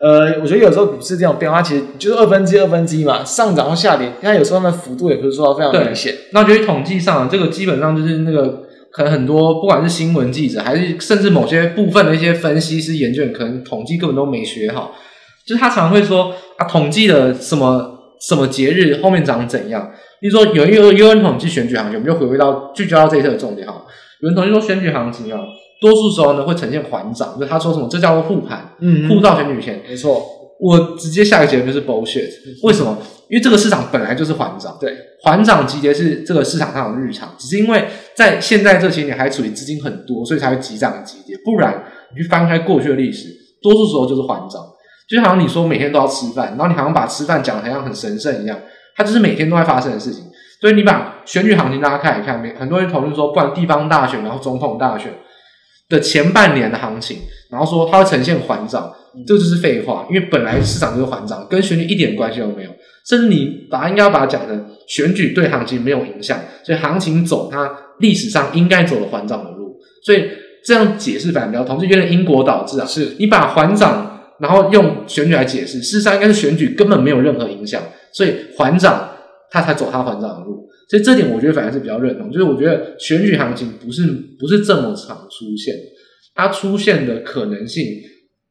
呃，我觉得有时候股市这种变化，其实就是二分之一二分之一嘛，上涨或下跌，它有时候它的幅度也不是说非常明显。那我觉得统计上这个基本上就是那个。可能很多，不管是新闻记者，还是甚至某些部分的一些分析师、研究员，可能统计根本都没学好。就是他常会说啊，统计的什么什么节日后面长怎样。比如说有一个有人统计选举行情，我们就回归到聚焦到这一次的重点哈。有人统计说选举行情啊，多数时候呢会呈现缓涨，就他说什么这叫做护盘，嗯，护到选举前，没错。我直接下一个结论就是 bullshit。为什么？因为这个市场本来就是缓涨，对，缓涨急跌是这个市场上的日常，只是因为在现在这些年还处于资金很多，所以才会急涨急跌。不然你去翻开过去的历史，多数时候就是缓涨。就好像你说每天都要吃饭，然后你好像把吃饭讲的好像很神圣一样，它就是每天都在发生的事情。所以你把选举行情大家看一看，很多人讨论说，不管地方大选，然后总统大选的前半年的行情，然后说它会呈现缓涨，这就是废话，因为本来市场就是缓涨，跟选举一点关系都没有。甚至你把它应该要把它讲成选举对行情没有影响，所以行情走它历史上应该走的缓涨的路，所以这样解释反而比较同时有点因果导致啊。是你把缓涨然后用选举来解释，事实上应该是选举根本没有任何影响，所以缓涨它才走它缓涨的路。所以这点我觉得反而是比较认同，就是我觉得选举行情不是不是这么常出现，它出现的可能性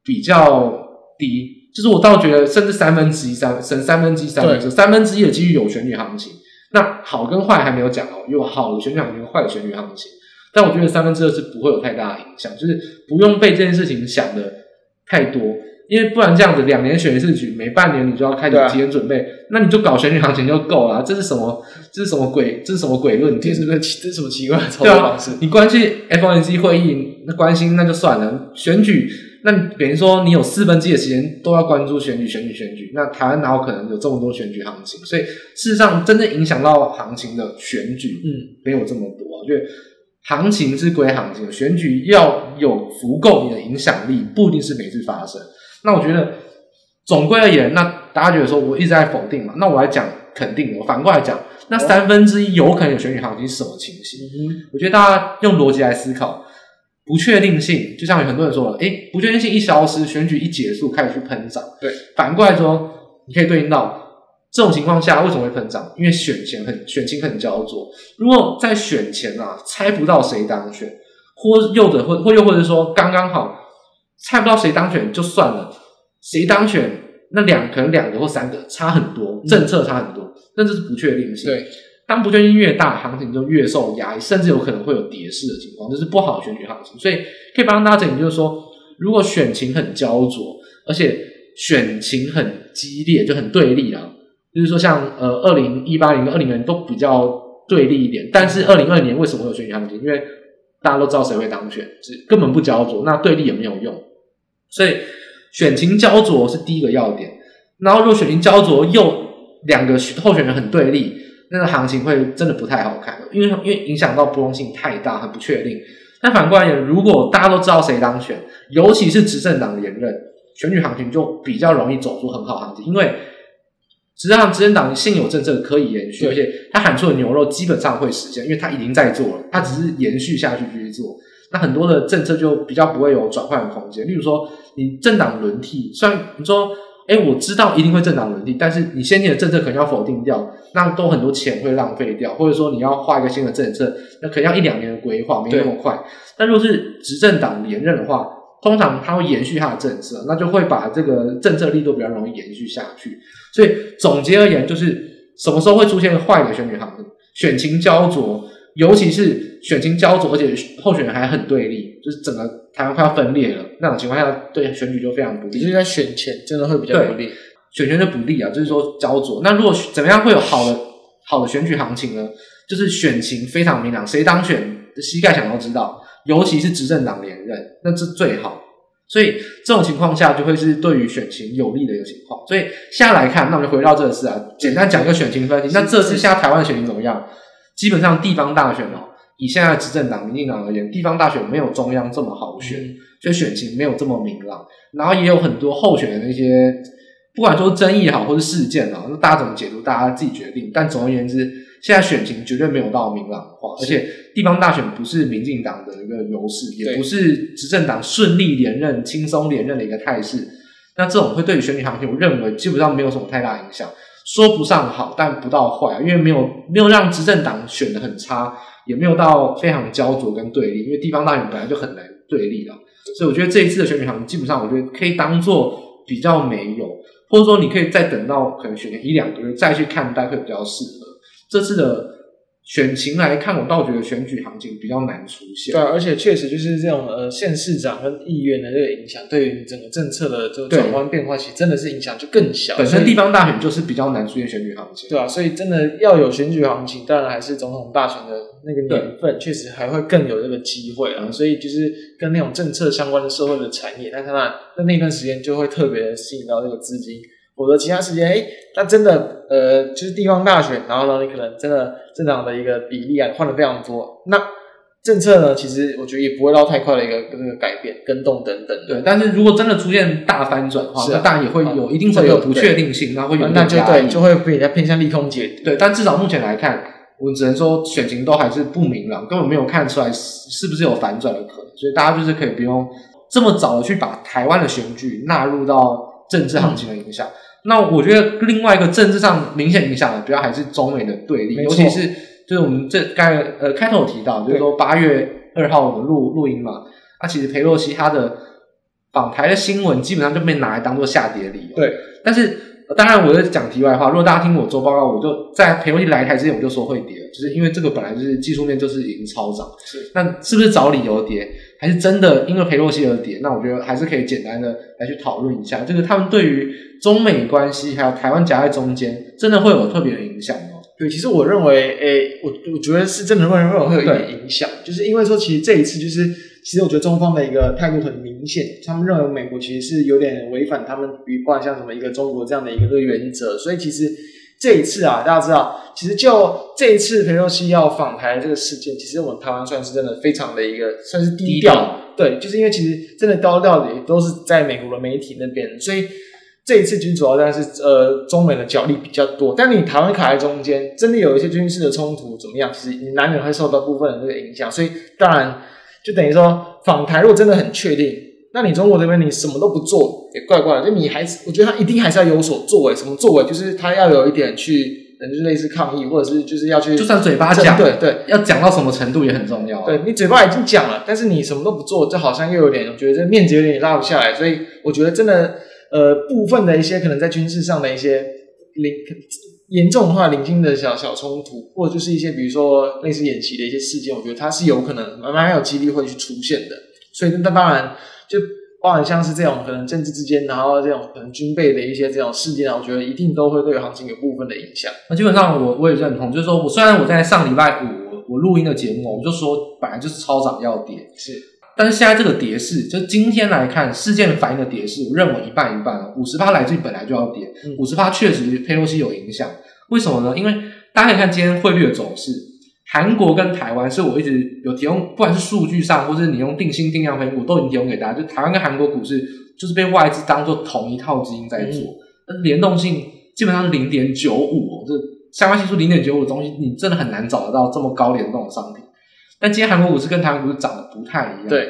比较低。就是我倒觉得，甚至三分之一、三省三分之一、三分之三分之一的几率有选举行情。那好跟坏还没有讲哦，有好的选举行情，坏的选举行情。但我觉得三分之二是不会有太大的影响，就是不用被这件事情想的太多，因为不然这样子两年选一次举，每半年你就要开始提前准备，啊、那你就搞选举行情就够了。这是什么？这是什么鬼？这是什么鬼论？这是不是？这是什么奇怪的操作方式？你关心 FOMC 会议，那关心那就算了，选举。那等于说你有四分之一的时间都要关注选举、选举、选举，那台湾哪有可能有这么多选举行情？所以事实上，真正影响到行情的选举，嗯，没有这么多。我觉得行情是归行情，选举要有足够你的影响力，不一定是每次发生。那我觉得总归而言，那大家觉得说我一直在否定嘛？那我来讲肯定的。我反过来讲，那三分之一有可能有选举行情是什么情形？嗯，我觉得大家用逻辑来思考。不确定性，就像有很多人说了，诶，不确定性一消失，选举一结束，开始去喷涨。对，反过来说，你可以对应到这种情况下为什么会喷涨？因为选前很选情很焦灼。如果在选前啊，猜不到谁当选，或又者或或又或者说刚刚好猜不到谁当选就算了，谁当选那两可能两个或三个差很多，政策差很多，那这是不确定性。对。当不确定越大，行情就越受压抑，甚至有可能会有跌势的情况，这是不好的选举行情。所以可以帮大家整理，就是说，如果选情很焦灼，而且选情很激烈，就很对立啊。就是说像，呃，二零一八年跟二零年都比较对立一点。但是二零二年为什么会有选举行情？因为大家都知道谁会当选，是根本不焦灼，那对立也没有用。所以选情焦灼是第一个要点。然后如果选情焦灼又两个候选人很对立。那个行情会真的不太好看，因为因为影响到波动性太大，很不确定。但反过来讲，如果大家都知道谁当选，尤其是执政党连任，选举行情就比较容易走出很好行情，因为实际上执政党现有政策可以延续，而且他喊出的牛肉基本上会实现，因为他已经在做了，他只是延续下去继续做。那很多的政策就比较不会有转换的空间，例如说你政党轮替，虽然你说。哎，我知道一定会政党轮替，但是你先前的政策可能要否定掉，那都很多钱会浪费掉，或者说你要画一个新的政策，那可能要一两年的规划，没那么快。但如果是执政党连任的话，通常他会延续他的政策，那就会把这个政策力度比较容易延续下去。所以总结而言，就是什么时候会出现坏的选举行情？选情焦灼，尤其是选情焦灼，而且候选人还很对立，就是整个。台湾快要分裂了，那种情况下，对选举就非常不利。就是在选前真的会比较不利，选前就不利啊，就是说焦灼。那如果怎么样会有好的好的选举行情呢？就是选情非常明朗，谁当选，膝盖想都知道。尤其是执政党连任，那这最好。所以这种情况下，就会是对于选情有利的一个情况。所以现在来看，那我们就回到这次啊，简单讲一个选情分析。那这次现在台湾的选情怎么样？基本上地方大选哦。以现在执政党民进党而言，地方大选没有中央这么好选，嗯、所以选情没有这么明朗。然后也有很多候选的那些，不管说争议也好，或是事件啊，那大家怎么解读，大家自己决定。但总而言之，现在选情绝对没有到明朗化，而且地方大选不是民进党的一个优势，也不是执政党顺利连任、轻松连任的一个态势。那这种会对于选举行情，我认为基本上没有什么太大影响，说不上好，但不到坏，因为没有没有让执政党选的很差。也没有到非常焦灼跟对立，因为地方大选本来就很难对立的，所以我觉得这一次的选举场基本上，我觉得可以当做比较没有，或者说你可以再等到可能选前一两个月再去看待会比较适合。这次的。选情来看，我倒觉得选举行情比较难出现。对、啊，而且确实就是这种呃，县市长跟议员的这个影响，对于整个政策的这个转弯变化，其实真的是影响就更小。本身地方大选就是比较难出现选举行情，对啊，所以真的要有选举行情，当然还是总统大选的那个年份，确实还会更有这个机会啊。所以就是跟那种政策相关的社会的产业，那当然在那段时间就会特别吸引到这个资金。否则其他时间，哎，那真的，呃，就是地方大选，然后呢，你可能真的政党的一个比例啊换的非常多，那政策呢，其实我觉得也不会到太快的一个那个改变、跟动等等。对，但是如果真的出现大翻转的话，那当然也会有一定程度的不确定性，那会有那就对，就会比较偏向利空解读。对，但至少目前来看，我们只能说选情都还是不明朗，根本没有看出来是不是有反转的可能，所以大家就是可以不用这么早的去把台湾的选举纳入到政治行情的影响。嗯那我觉得另外一个政治上明显影响的，主要还是中美的对立，尤其是就是我们这刚才呃开头有提到，就是说八月二号我们录录音嘛，那其实裴洛西他的访台的新闻基本上就被拿来当做下跌理由。对，但是当然我在讲题外话，如果大家听我做报告，我就在裴洛西来台之前我就说会跌，就是因为这个本来就是技术面就是已经超涨，是，那是不是找理由跌？还是真的因为裴洛西而跌，那我觉得还是可以简单的来去讨论一下，就是他们对于中美关系还有台湾夹在中间，真的会有特别的影响吗？对，其实我认为，诶、欸，我我觉得是真的会会有会有一点影响，就是因为说其实这一次就是，其实我觉得中方的一个态度很明明显，他们认为美国其实是有点违反他们，比如像什么一个中国这样的一个原则，所以其实这一次啊，大家知道，其实就这一次裴洛西要访台的这个事件，其实我们台湾算是真的非常的一个算是低调，低对，就是因为其实真的高调的也都是在美国的媒体那边，所以。这一次其实主要当然是呃中美的角力比较多，但你台湾卡在中间，真的有一些军事的冲突怎么样？其实你难免会受到部分的这个影响，所以当然就等于说访台如果真的很确定，那你中国这边你什么都不做也怪怪的，就你还是我觉得他一定还是要有所作为，什么作为？就是他要有一点去，就是类似抗议，或者是就是要去，就算嘴巴讲，对对，要讲到什么程度也很重要啊。对，你嘴巴已经讲了，但是你什么都不做，这好像又有点，我觉得这面子有点拉不下来，所以我觉得真的。呃，部分的一些可能在军事上的一些零严重的话，零星的小小冲突，或者就是一些比如说类似演习的一些事件，我觉得它是有可能蛮蛮有几率会去出现的。所以那当然就包含像是这种可能政治之间，然后这种可能军备的一些这种事件啊，我觉得一定都会对行情有部分的影响。那基本上我我也认同，就是说我虽然我在上礼拜五我录音的节目，我就说本来就是超涨要跌是。但是现在这个跌势，就今天来看事件反映的跌势，我认为一半一半，五十趴来自于本来就要跌，五十趴确实佩洛西有影响。为什么呢？因为大家可以看今天汇率的走势，韩国跟台湾是我一直有提供，不管是数据上，或是你用定性定量分析，我都已经提供给大家。就台湾跟韩国股市就是被外资当做同一套基因在做，但是联动性基本上是零点九五，这相关系数零点九五的东西，你真的很难找得到这么高联动的商品。但今天韩国股市跟台湾股市涨得不太一样。对，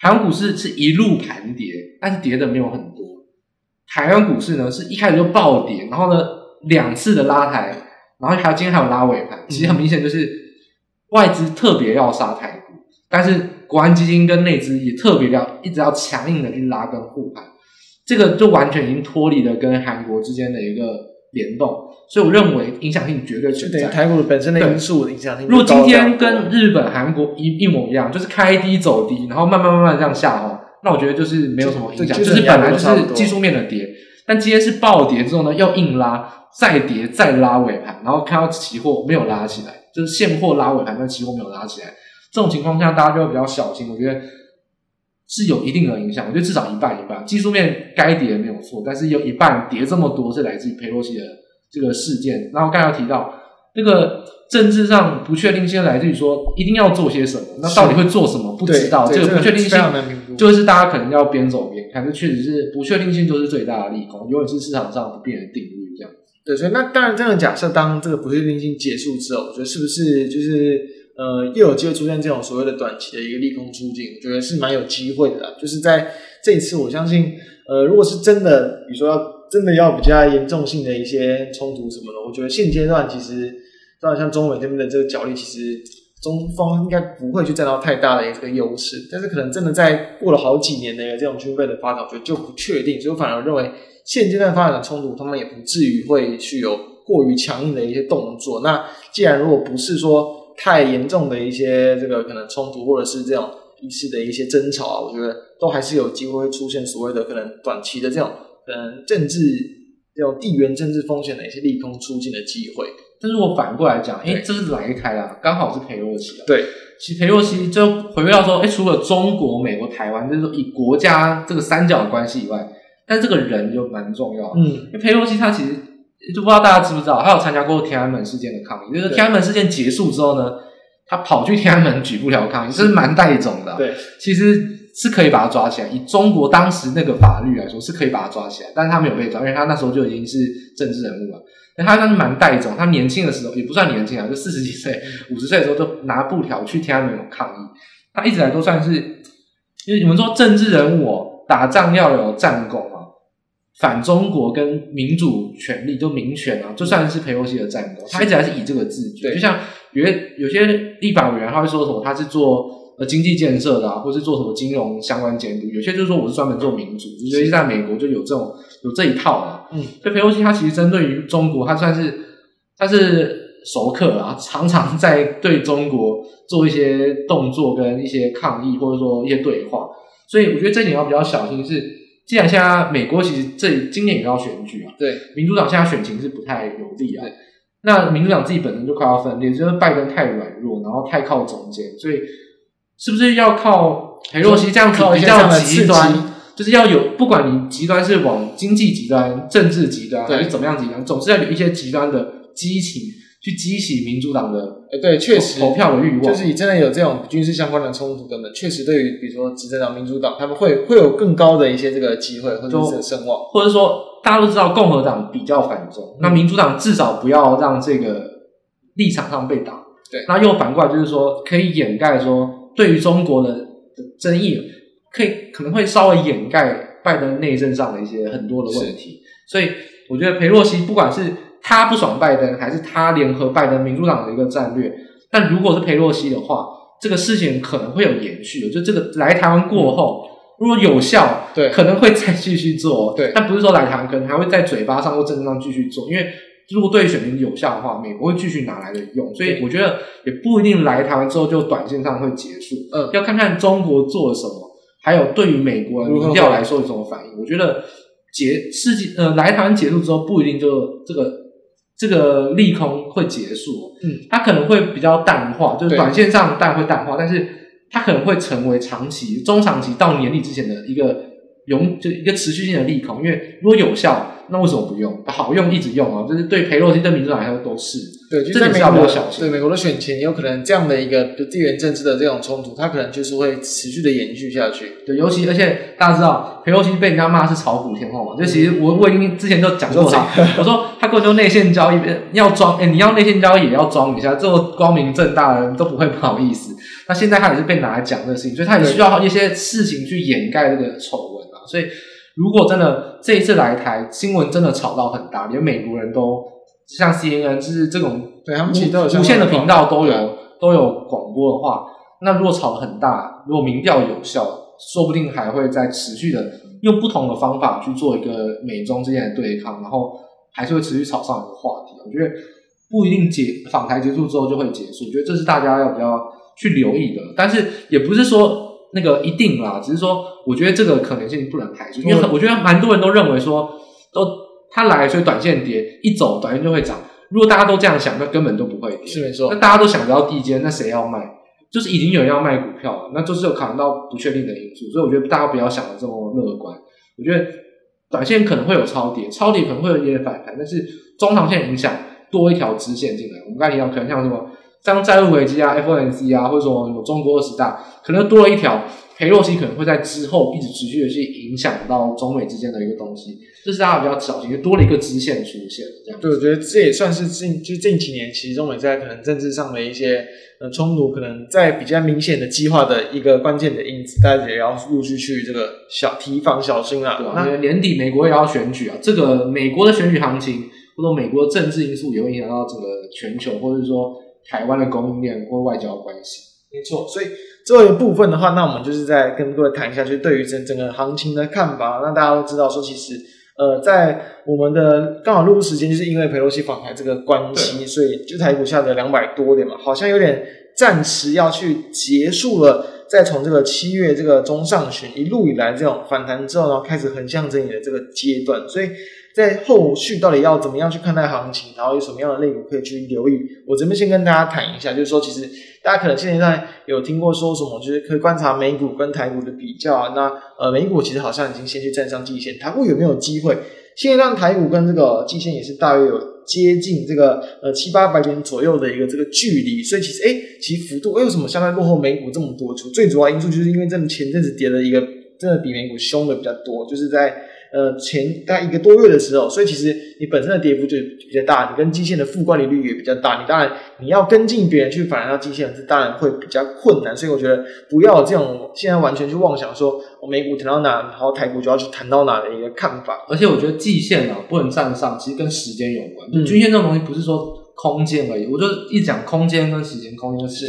韩国股市是一路盘跌，但是跌的没有很多。台湾股市呢，是一开始就暴跌，然后呢两次的拉抬，然后还有今天还有拉尾盘。其实很明显就是外资特别要杀台股，但是国安基金跟内资也特别要一直要强硬的去拉跟护盘，这个就完全已经脱离了跟韩国之间的一个联动。所以我认为影响性绝对存在。台股本身的因素影响性。如果今天跟日本、韩国一一模一样，就是开低走低，然后慢慢慢慢这样下滑，那我觉得就是没有什么影响，就是本来就是技术面的跌。但今天是暴跌之后呢，又硬拉，再跌再拉尾盘，然后看到期货没有拉起来，就是现货拉尾盘，但期货没有拉起来，这种情况下大家就会比较小心。我觉得是有一定的影响，我觉得至少一半一半，技术面该跌没有错，但是有一半跌这么多是来自于佩洛西的。这个事件，然后刚才提到那个政治上不确定性来自于说一定要做些什么，那到底会做什么不知道，这个不确定性就是大家可能要边走边看，这确实是不确定性就是最大的利空，永远是市场上不变的定律。对，所以那当然这样假设，当这个不确定性结束之后，我觉得是不是就是呃又有机会出现这种所谓的短期的一个利空出尽？我觉得是蛮有机会的啦，就是在这一次，我相信呃如果是真的，比如说要。真的要比较严重性的一些冲突什么的，我觉得现阶段其实，当然像中美这边的这个角力，其实中方应该不会去占到太大的一个优势。但是可能真的在过了好几年的这种军备的发展，我觉得就不确定。所以我反而认为现阶段发展的冲突，他们也不至于会去有过于强硬的一些动作。那既然如果不是说太严重的一些这个可能冲突，或者是这种一次的一些争吵啊，我觉得都还是有机会会出现所谓的可能短期的这种。嗯，政治这种地缘政治风险的一些利空出尽的机会，但是我反过来讲，哎、欸，这是哪一台啊？刚好是裴洛西啊。对，其实裴洛西就回归到说，哎、欸，除了中国、美国、台湾，就是说以国家这个三角的关系以外，但这个人就蛮重要。嗯，因为裴洛西他其实就不知道大家知不知道，他有参加过天安门事件的抗议，就是天安门事件结束之后呢，他跑去天安门举布条抗议，这是蛮带种的、啊。对，其实。是可以把他抓起来。以中国当时那个法律来说，是可以把他抓起来，但是他没有被抓，因为他那时候就已经是政治人物了。他算是蛮带种，他年轻的时候也不算年轻啊，就四十几岁、五十岁的时候就拿布条去天安门抗议。他一直来都算是，因为你们说政治人物哦，打仗要有战功啊，反中国跟民主权利就民权啊，就算是裴洛西的战功。他一直还是以这个自居，就像有些有些立法委员他会说什么，他是做。呃，经济建设的啊，或是做什么金融相关监督，有些就是说我是专门做民主，尤其是在美国就有这种有这一套的。嗯，所以裴洛西他其实针对于中国，他算是他是熟客啊，常常在对中国做一些动作跟一些抗议，或者说一些对话。所以我觉得这点要比较小心是，是既然现在美国其实这今年也要选举啊，对，民主党现在选情是不太有利啊。那民主党自己本身就快要分裂，就是拜登太软弱，然后太靠中间，所以。是不是要靠裴洛西这样子比较极端，就是要有不管你极端是往经济极端、政治极端还是怎么样极端，总是要有一些极端的激情去激起民主党的哎对，确实。投票的欲望。就是你真的有这种军事相关的冲突等等，确实对于比如说执政党、民主党，他们会会有更高的一些这个机会或者是声望，或者说大家都知道共和党比较反中，那民主党至少不要让这个立场上被打。对，那又反过来就是说，可以掩盖说对于中国的争议，可以可能会稍微掩盖拜登内政上的一些很多的问题。所以我觉得裴洛西不管是他不爽拜登，还是他联合拜登民主党的一个战略，但如果是裴洛西的话，这个事情可能会有延续。就这个来台湾过后，如果有效，对，可能会再继续做。对，但不是说来台湾可能还会在嘴巴上或政治上继续做，因为。如果对选民有效的话，美国会继续拿来的用，所以我觉得也不一定来台湾之后就短线上会结束。嗯，要看看中国做了什么，还有对于美国的民调来说有什么反应。我觉得结世纪呃来台湾结束之后，不一定就这个这个利空会结束。嗯，它可能会比较淡化，就是短线上淡会淡化，但是它可能会成为长期、中长期到年底之前的一个永就一个持续性的利空，因为如果有效。那为什么不用？好用一直用啊！就是对裴洛西、对民主党来说都是。对，就在美国小心。对美国的选情，有可能这样的一个地缘政治的这种冲突，它可能就是会持续的延续下去。对，尤其而且大家知道，裴洛西被人家骂是炒股天后嘛？就其实我我已经之前就讲过他，我说他根本就内线交易，要装哎，你要内线交易也要装一下，这么光明正大的人都不会不好意思。那现在他也是被拿来讲这个事情，所以他也需要一些事情去掩盖这个丑闻啊，所以。如果真的这一次来台，新闻真的炒到很大，连美国人都像 CNN 就是这种对他们其实都有无线的频道都有都有广播的话，那如果炒得很大，如果民调有效，说不定还会再持续的用不同的方法去做一个美中之间的对抗，然后还是会持续炒上一个话题。我觉得不一定结访台结束之后就会结束，我觉得这是大家要比较去留意的，但是也不是说。那个一定啦，只是说，我觉得这个可能性不能排除，因为我觉得蛮多人都认为说，都他来，所以短线跌，一走短线就会涨。如果大家都这样想，那根本都不会跌。是没错。那大家都想着要递减，那谁要卖？就是已经有人要卖股票了，那就是有考虑到不确定的因素。所以我觉得大家不要想的这么乐观。我觉得短线可能会有超跌，超跌可能会有一点反弹，但是中长线影响多一条支线进来。我们刚才提到，可能像什么？像债务危机啊，FOMC 啊，或者说什么中国二十大，可能多了一条，裴洛西可能会在之后一直持续的去影响到中美之间的一个东西，这是大家比较小心，就多了一个支线出现这样。对，我觉得这也算是近就近几年其实中美在可能政治上的一些呃冲突，可能在比较明显的激化的一个关键的因子，大家也要陆续去这个小提防小心啊。对啊，因为年底美国也要选举啊，这个美国的选举行情或者美国的政治因素也会影响到整个全球，或者说。台湾的供应链或外交关系，没错。所以最后一个部分的话，那我们就是在跟各位谈一下，就是对于整整个行情的看法。那大家都知道说，其实呃，在我们的刚好录入时间，就是因为佩洛西访台这个关系，所以就台股下跌两百多点嘛，好像有点暂时要去结束了。再从这个七月这个中上旬一路以来这种反弹之后，然后开始横向整理的这个阶段，所以。在后续到底要怎么样去看待行情，然后有什么样的类股可以去留意？我这边先跟大家谈一下，就是说，其实大家可能现在有听过说什么，就是可以观察美股跟台股的比较啊。那呃，美股其实好像已经先去站上季线，台股有没有机会？现在让台股跟这个季线也是大约有接近这个呃七八百点左右的一个这个距离，所以其实哎，其实幅度为什么相对落后美股这么多？最主要因素就是因为这前阵子跌了一个真的比美股凶的比较多，就是在。呃，前大概一个多月的时候，所以其实你本身的跌幅就比较大，你跟基线的负乖离率也比较大，你当然你要跟进别人去反弹到基线，这当然会比较困难。所以我觉得不要有这种现在完全去妄想说我美股弹到哪，然后台股就要去弹到哪的一个看法。而且我觉得季线啊不能站上，其实跟时间有关。嗯均线这种东西不是说空间而已，我就一讲空间跟时间，空间是。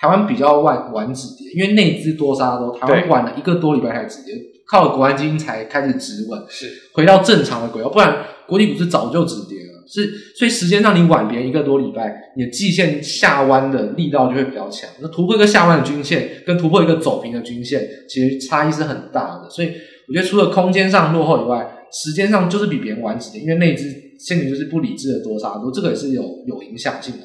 台湾比较晚晚止跌，因为内资多杀多，台湾晚了一个多礼拜才止跌。靠了国安基金才开始止稳，是回到正常的轨道，不然国际股市早就止跌了。是，所以时间上你晚别一个多礼拜，你的季线下弯的力道就会比较强。那突破一个下弯的均线，跟突破一个走平的均线，其实差异是很大的。所以我觉得除了空间上落后以外，时间上就是比别人晚止跌，因为内资现在就是不理智的多杀多，这个也是有有影响性的。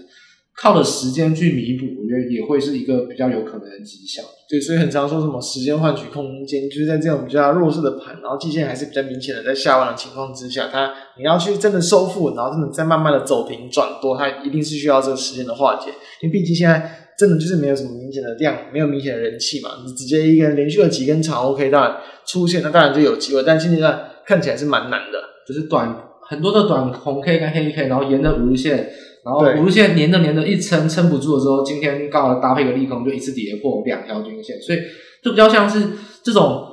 靠着时间去弥补，我觉得也会是一个比较有可能的迹象。对，所以很常说什么时间换取空间，就是在这种比较弱势的盘，然后季线还是比较明显的在下弯的情况之下，它你要去真的收复，然后真的再慢慢的走平转多，它一定是需要这个时间的化解，因为毕竟现在。真的就是没有什么明显的量，没有明显的人气嘛？你直接一个人连续了几根长 OK，当然出现，那当然就有机会。但现阶段看起来是蛮难的，就是短很多的短红 K 跟黑 K，然后沿着五日线，然后五日线连着连着一撑撑不住的时候，今天刚好搭配个利空，就一次跌破两条均线，所以就比较像是这种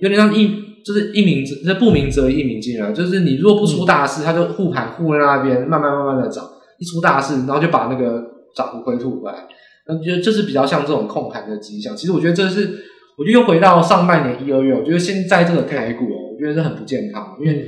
有点像一就是一鸣就是不鸣则一鸣惊人，就是你如果不出大事，它就护盘护在那边，慢慢慢慢的涨，一出大事，然后就把那个涨幅回吐回来。那觉得这是比较像这种控盘的迹象。其实我觉得这是，我觉得又回到上半年一二月，我觉得现在这个台股哦，我觉得是很不健康，因为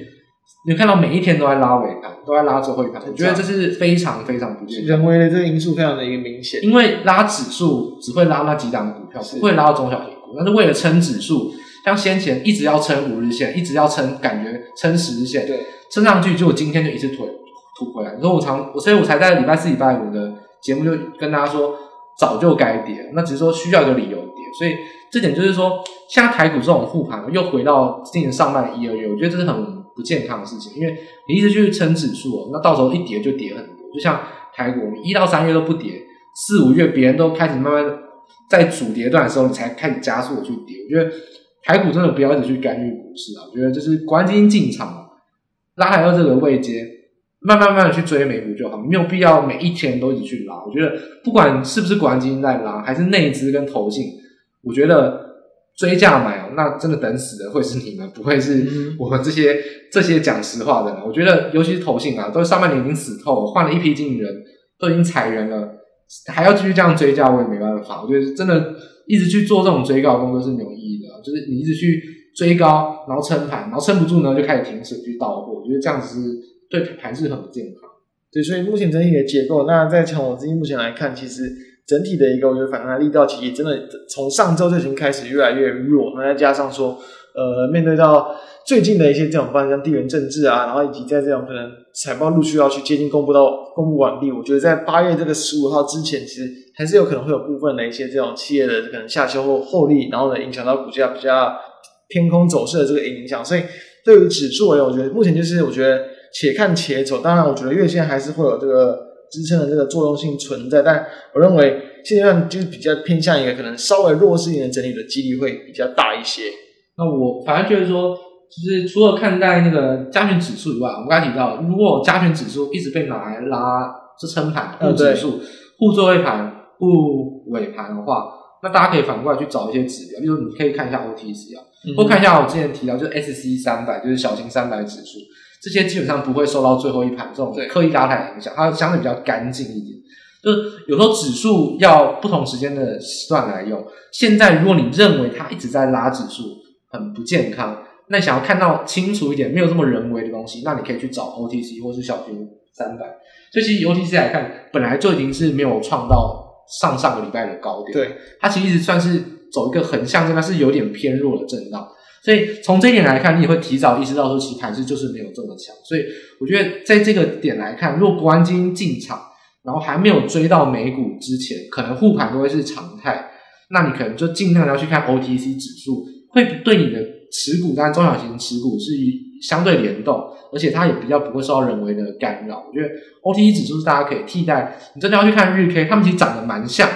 你看到每一天都在拉尾盘，都在拉最后一盘，我觉得这是非常非常不健康。人为的这个因素非常的一个明显，因为拉指数只会拉那几档股票，不会拉到中小型股，但是为了撑指数，像先前一直要撑五日线，一直要撑，感觉撑十日线，对，撑上去，结果今天就一次吐吐回来。所以我常，所以我才在礼拜四、礼拜五的节目就跟大家说。早就该跌，那只是说需要一个理由跌，所以这点就是说，像台股这种护盘又回到今年上半年一二月，我觉得这是很不健康的事情，因为你一直去撑指数，那到时候一跌就跌很多。就像台股，你一到三月都不跌，四五月别人都开始慢慢在主跌段的时候，你才开始加速的去跌。我觉得台股真的不要一直去干预股市啊，我觉得就是国安基金进场拉来到这个位阶。慢慢慢的去追美股就好，没有必要每一天都一直去拉。我觉得不管是不是国安基金在拉，还是内资跟投信，我觉得追价买哦，那真的等死的会是你们，不会是我们这些这些讲实话的人。我觉得尤其是投信啊，都上半年已经死透了，换了一批经理人，都已经裁员了，还要继续这样追价，我也没办法。我觉得真的一直去做这种追高工作是没有意义的，就是你一直去追高，然后撑盘，然后撑不住呢，就开始停损去倒货。我觉得这样子是。对盘是很不健康，对，所以目前整体的结构，那在从我资金目前来看，其实整体的一个我觉得反弹力道，其实真的从上周就已经开始越来越弱。那再加上说，呃，面对到最近的一些这种，方向地缘政治啊，然后以及在这种可能财报陆续要去接近公布到公布完毕，我觉得在八月这个十五号之前，其实还是有可能会有部分的一些这种企业的可能下修或获利，然后呢影响到股价比较偏空走势的这个影响。所以对于指数而言，我觉得目前就是我觉得。且看且走，当然，我觉得月线还是会有这个支撑的这个作用性存在，但我认为现阶段就是比较偏向一个可能稍微弱势一点的整理的几率会比较大一些。那我反而觉得说，就是除了看待那个加权指数以外，我们刚才提到，如果加权指数一直被拿来拉支撑盘护指数、护最后一盘、护尾盘的话，那大家可以反过来去找一些指标，比如你可以看一下 OTC 啊，或看一下我之前提到就是 SC 三百，就是小型三百指数。这些基本上不会受到最后一盘这种刻意拉抬影响，它相对比较干净一点。就是有时候指数要不同时间的时段来用。现在如果你认为它一直在拉指数很不健康，那想要看到清楚一点，没有这么人为的东西，那你可以去找 OTC 或是小型三百。所以其实 OTC 来看，本来就已经是没有创到上上个礼拜的高点。对，它其实一直算是走一个横向，但是有点偏弱的震荡。所以从这一点来看，你也会提早意识到说，其实盘势就是没有这么强。所以我觉得在这个点来看，如果国安基金进场，然后还没有追到美股之前，可能护盘都会是常态。那你可能就尽量要去看 OTC 指数，会对你的持股，当然中小型持股是相对联动，而且它也比较不会受到人为的干扰。我觉得 OTC 指数是大家可以替代。你真的要去看日 K，他们其实长得蛮像。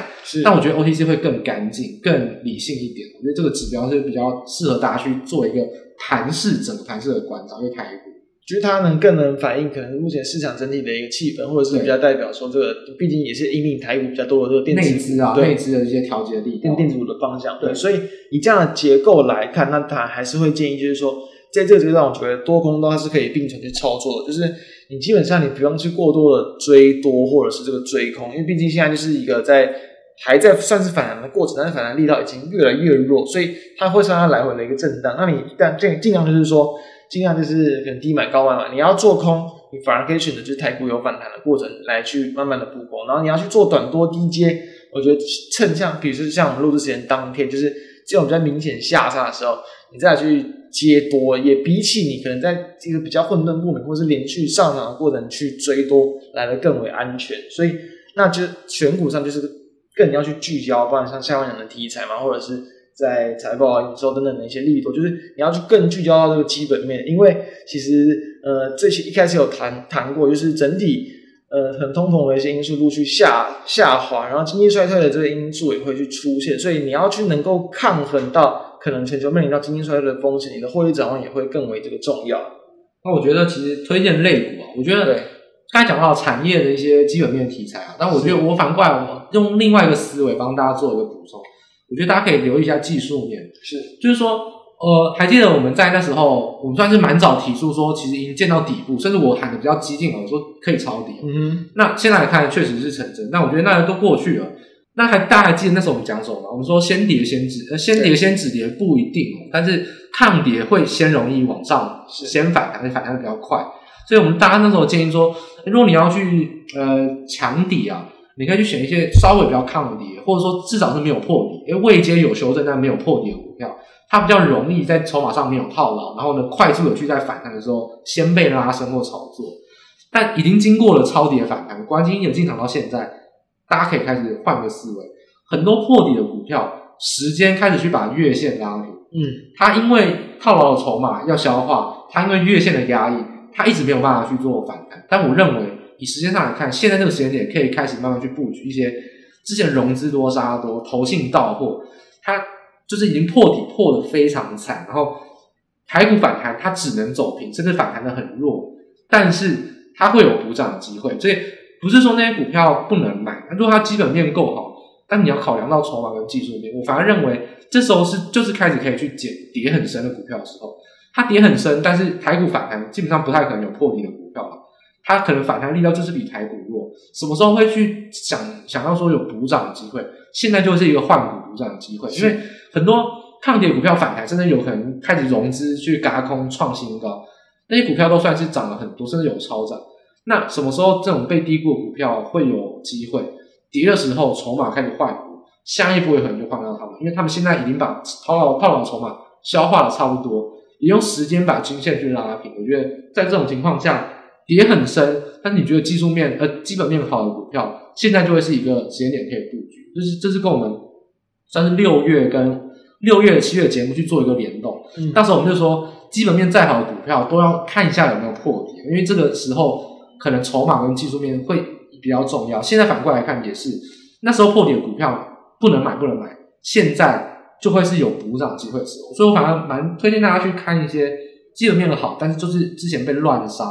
但我觉得 OTC 会更干净、更理性一点。我觉得这个指标是比较适合大家去做一个盘势、整个盘势的观察，因为台股，就是它能更能反映可能目前市场整体的一个气氛，或者是比较代表说这个，毕竟也是引领台股比较多的这个电子内资啊、内资的一些调节的力量，电电子股的方向。对，所以以这样的结构来看，那它还是会建议，就是说，在这个阶段，我觉得多空都还是可以并存去操作的，就是你基本上你不用去过多的追多或者是这个追空，因为毕竟现在就是一个在。还在算是反弹的过程，但是反弹力道已经越来越弱，所以它会让它来回的一个震荡。那你一旦尽尽量就是说，尽量就是可能低买高卖嘛。你要做空，你反而可以选择就是台股有反弹的过程来去慢慢的补空。然后你要去做短多低接，我觉得趁像比如说像我们录制时间当天，就是这种比较明显下杀的时候，你再去接多，也比起你可能在这个比较混沌不明或是连续上涨的过程去追多来的更为安全。所以。那就选股上就是更要去聚焦，不然像下半年的题材嘛，或者是在财报啊、营收等等的一些力度，就是你要去更聚焦到这个基本面，因为其实呃这些一开始有谈谈过，就是整体呃很通膨的一些因素陆续下下滑，然后经济衰退的这个因素也会去出现，所以你要去能够抗衡到可能全球面临到经济衰退的风险，你的获利展望也会更为这个重要。那我觉得其实推荐类股啊，我觉得对。刚才讲到产业的一些基本面题材啊，但我觉得我反过来，我用另外一个思维帮大家做一个补充。我觉得大家可以留意一下技术面，是，就是说，呃，还记得我们在那时候，我们算是蛮早提出说，其实已经见到底部，甚至我喊的比较激进了，我说可以抄底。嗯哼，那现在来看，确实是成真。那我觉得那都过去了。那还大家还记得那时候我们讲什么吗？我们说先跌先止，呃，先跌先止跌不一定哦，但是抗跌会先容易往上，先反弹，反弹的比较快。所以我们大家那时候建议说，如果你要去呃抢底啊，你可以去选一些稍微比较抗跌，或者说至少是没有破底，因为未接有修正但没有破底的股票，它比较容易在筹码上没有套牢，然后呢快速的去在反弹的时候先被拉升或炒作。但已经经过了超跌反弹，关键有进场到现在，大家可以开始换个思维，很多破底的股票，时间开始去把月线拉平，嗯，它因为套牢的筹码要消化，它因为月线的压抑。它一直没有办法去做反弹，但我认为以时间上来看，现在这个时间点可以开始慢慢去布局一些之前融资多杀多、投信到货，它就是已经破底破得非常惨，然后台股反弹它只能走平，甚至反弹得很弱，但是它会有补涨的机会，所以不是说那些股票不能买，如果它基本面够好，但你要考量到筹码跟技术面，我反而认为这时候是就是开始可以去捡跌很深的股票的时候。它跌很深，但是台股反弹基本上不太可能有破底的股票了。它可能反弹力道就是比台股弱。什么时候会去想想要说有补涨的机会？现在就是一个换股补涨的机会，因为很多抗跌股票反弹，甚至有可能开始融资去嘎空创新高，那些股票都算是涨了很多，甚至有超涨。那什么时候这种被低估的股票会有机会跌的时候，筹码开始换股，下一波有可能就换到他们，因为他们现在已经把套牢套牢筹码消化的差不多。也用时间把均线去拉平，我觉得在这种情况下跌很深，但是你觉得技术面呃基本面好的股票，现在就会是一个时间点可以布局，就是这是跟我们算是六月跟六月七月节目去做一个联动。嗯，到时候我们就说基本面再好的股票都要看一下有没有破底，因为这个时候可能筹码跟技术面会比较重要。现在反过来看也是，那时候破底的股票不能买不能买，现在。就会是有补涨机会的时候，所以我反而蛮推荐大家去看一些基本面的好，但是就是之前被乱杀，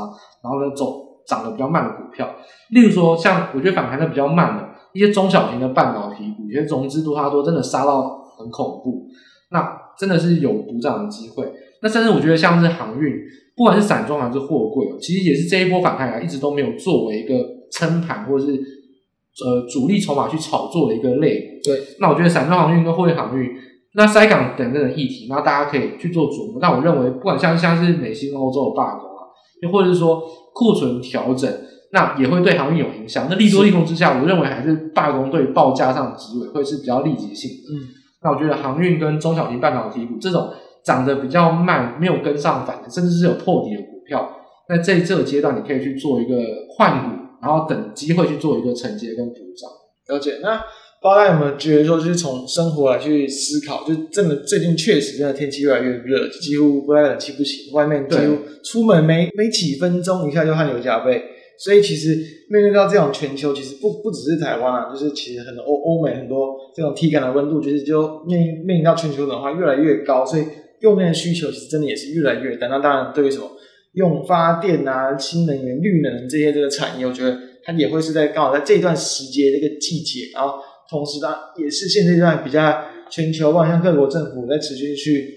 然后呢走涨得比较慢的股票，例如说像我觉得反弹的比较慢的一些中小型的半导体股，有些融资多它多真的杀到很恐怖，那真的是有补涨的机会。那甚至我觉得像是航运，不管是散装还是货柜，其实也是这一波反弹啊，一直都没有作为一个撑盘或者是呃主力筹码去炒作的一个类股。对，那我觉得散装航运跟货运航运。那塞港等等的议题，那大家可以去做琢磨。但我认为，不管像像是美新欧洲的罢工啊，又或者是说库存调整，那也会对航运有影响。那利多利空之下，我认为还是罢工对报价上的职位会是比较立即性的。嗯，那我觉得航运跟中小型半导体股这种涨得比较慢，没有跟上反弹，甚至是有破底的股票，那在这个阶段你可以去做一个换股，然后等机会去做一个承接跟补涨。了解那。大家有没有觉得说，就是从生活来去思考，就真的最近确实真的天气越来越热，几乎不太冷气不行，外面几乎出门没没几分钟，一下就汗流浃背。所以其实面对到这种全球，其实不不只是台湾啊，就是其实很多欧欧美很多这种体感的温度，就是就面面临到全球暖化越来越高，所以用电的需求其实真的也是越来越大。那当然，对于什么用发电啊、新能源、绿能这些这个产业，我觉得它也会是在刚好在这一段时节这个季节，然后。同时呢，也是现阶段比较全球望向各国政府在持续去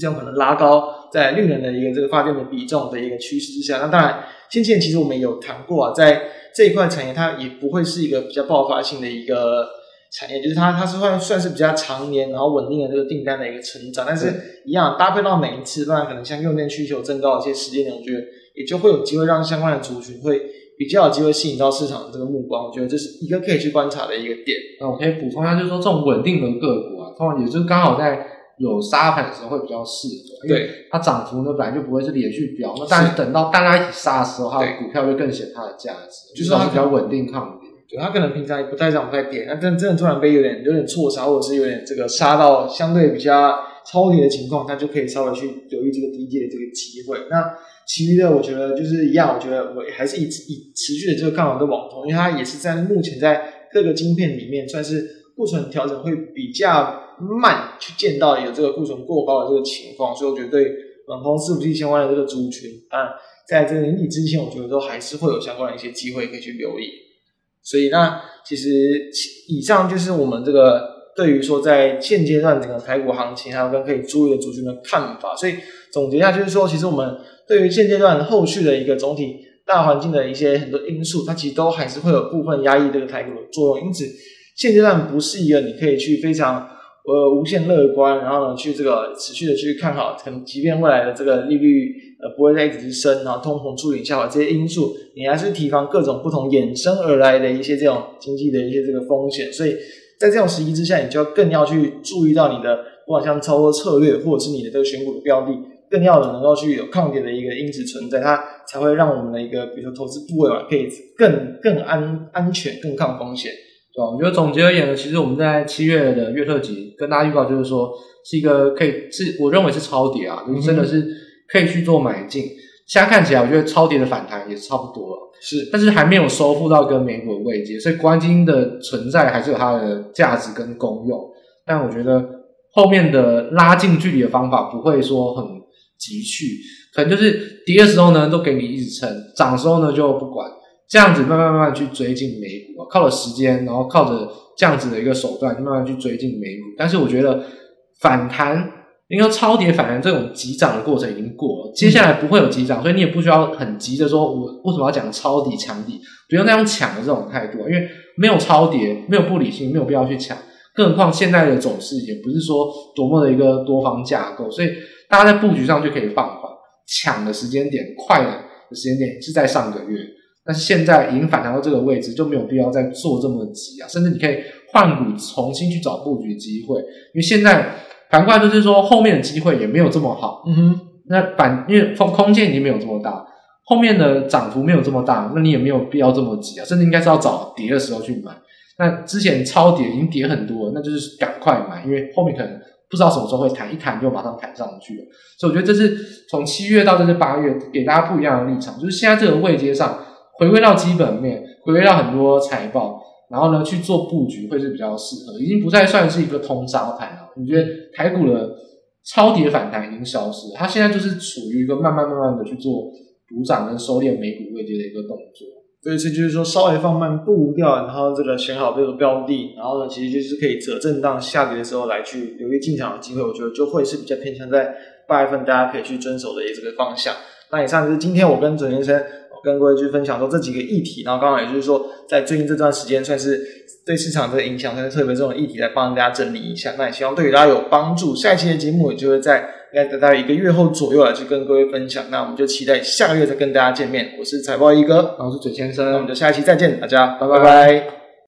这样可能拉高在绿能的一个这个发电的比重的一个趋势之下，那当然，先前其实我们有谈过啊，在这一块产业它也不会是一个比较爆发性的一个产业，就是它它是算算是比较常年然后稳定的这个订单的一个成长，但是一样搭配到每一次，当然可能像用电需求增高的一些时间点，我觉得也就会有机会让相关的族群会。比较有机会吸引到市场的这个目光，我觉得这是一个可以去观察的一个点。那我可以补充一下，就是说这种稳定的个股啊，通常也就刚好在有杀盘的时候会比较适合，因为它涨幅呢本来就不会是连续飙，那但是等到大家一起杀的时候，它的股票就更显它的价值，就是它比较稳定抗跌。对它可能平常也不太涨不太跌，那真真的突然被有点有点错杀，或者是有点这个杀到相对比较超跌的情况，它就可以稍微去留意这个低阶的这个机会。那其余的我觉得就是一样，我觉得我还是以以持续的这个看好的网通，因为它也是在目前在各个晶片里面算是库存调整会比较慢，去见到有这个库存过高的这个情况，所以我觉得对网通四五 G 相关的这个族群啊，在这个年底之前，我觉得都还是会有相关的一些机会可以去留意。所以那其实以上就是我们这个对于说在现阶段整个台股行情还有跟可以注意的族群的看法。所以总结一下，就是说，其实我们对于现阶段后续的一个总体大环境的一些很多因素，它其实都还是会有部分压抑这个台股的作用。因此，现阶段不是一个你可以去非常。呃，无限乐观，然后呢，去这个持续的去看好，可能即便未来的这个利率呃不会再一直升，然后通膨处理下滑这些因素，你还是提防各种不同衍生而来的一些这种经济的一些这个风险。所以在这种时机之下，你就要更要去注意到你的不管像操作策略，或者是你的这个选股的标的，更要的能够去有抗跌的一个因子存在，它才会让我们的一个比如说投资部位嘛，可以更更安安全，更抗风险。对吧我觉得总结而言呢，其实我们在七月的月特辑跟大家预告，就是说是一个可以是我认为是超跌啊，就是真的是可以去做买进。现在看起来，我觉得超跌的反弹也是差不多了，是，但是还没有收复到跟美股的位阶，所以关金的存在还是有它的价值跟功用。但我觉得后面的拉近距离的方法不会说很急去，可能就是跌的时候呢都给你一直撑，涨的时候呢就不管。这样子慢慢慢慢去追进美股，靠着时间，然后靠着这样子的一个手段，慢慢去追进美股。但是我觉得反弹，因为超跌反弹这种急涨的过程已经过了，接下来不会有急涨，所以你也不需要很急的说，我为什么要讲抄底抢底？不用那样抢的这种态度，因为没有超跌，没有不理性，没有必要去抢。更何况现在的走势也不是说多么的一个多方架构，所以大家在布局上就可以放缓，抢的时间点、快的时间点是在上个月。但是现在已经反弹到这个位置，就没有必要再做这么急啊！甚至你可以换股，重新去找布局机会。因为现在反过来就是说，后面的机会也没有这么好。嗯哼。那反因为空空间已经没有这么大，后面的涨幅没有这么大，那你也没有必要这么急啊！甚至应该是要找跌的时候去买。那之前超跌已经跌很多了，那就是赶快买，因为后面可能不知道什么时候会弹，一弹就马上弹上去了。所以我觉得这是从七月到这是八月，给大家不一样的立场，就是现在这个位阶上。回归到基本面，回归到很多财报，然后呢去做布局会是比较适合，已经不再算是一个通杀盘了。你觉得台股的超跌反弹已经消失了，它现在就是处于一个慢慢慢慢的去做补涨跟收敛美股位阶的一个动作。所以这就是说稍微放慢步调，然后这个选好这个标的，然后呢其实就是可以择震荡下跌的时候来去留意进场的机会。我觉得就会是比较偏向在八月份大家可以去遵守的一个方向。那以上就是今天我跟准先生。跟各位去分享说这几个议题，然后刚好也就是说，在最近这段时间算是对市场的影响，算是特别这种议题来帮大家整理一下。那也希望对于大家有帮助。下一期的节目也就会在应该大概一个月后左右来去跟各位分享。那我们就期待下个月再跟大家见面。我是财报一哥，然后我是嘴先生，那我们就下一期再见，大家拜拜拜。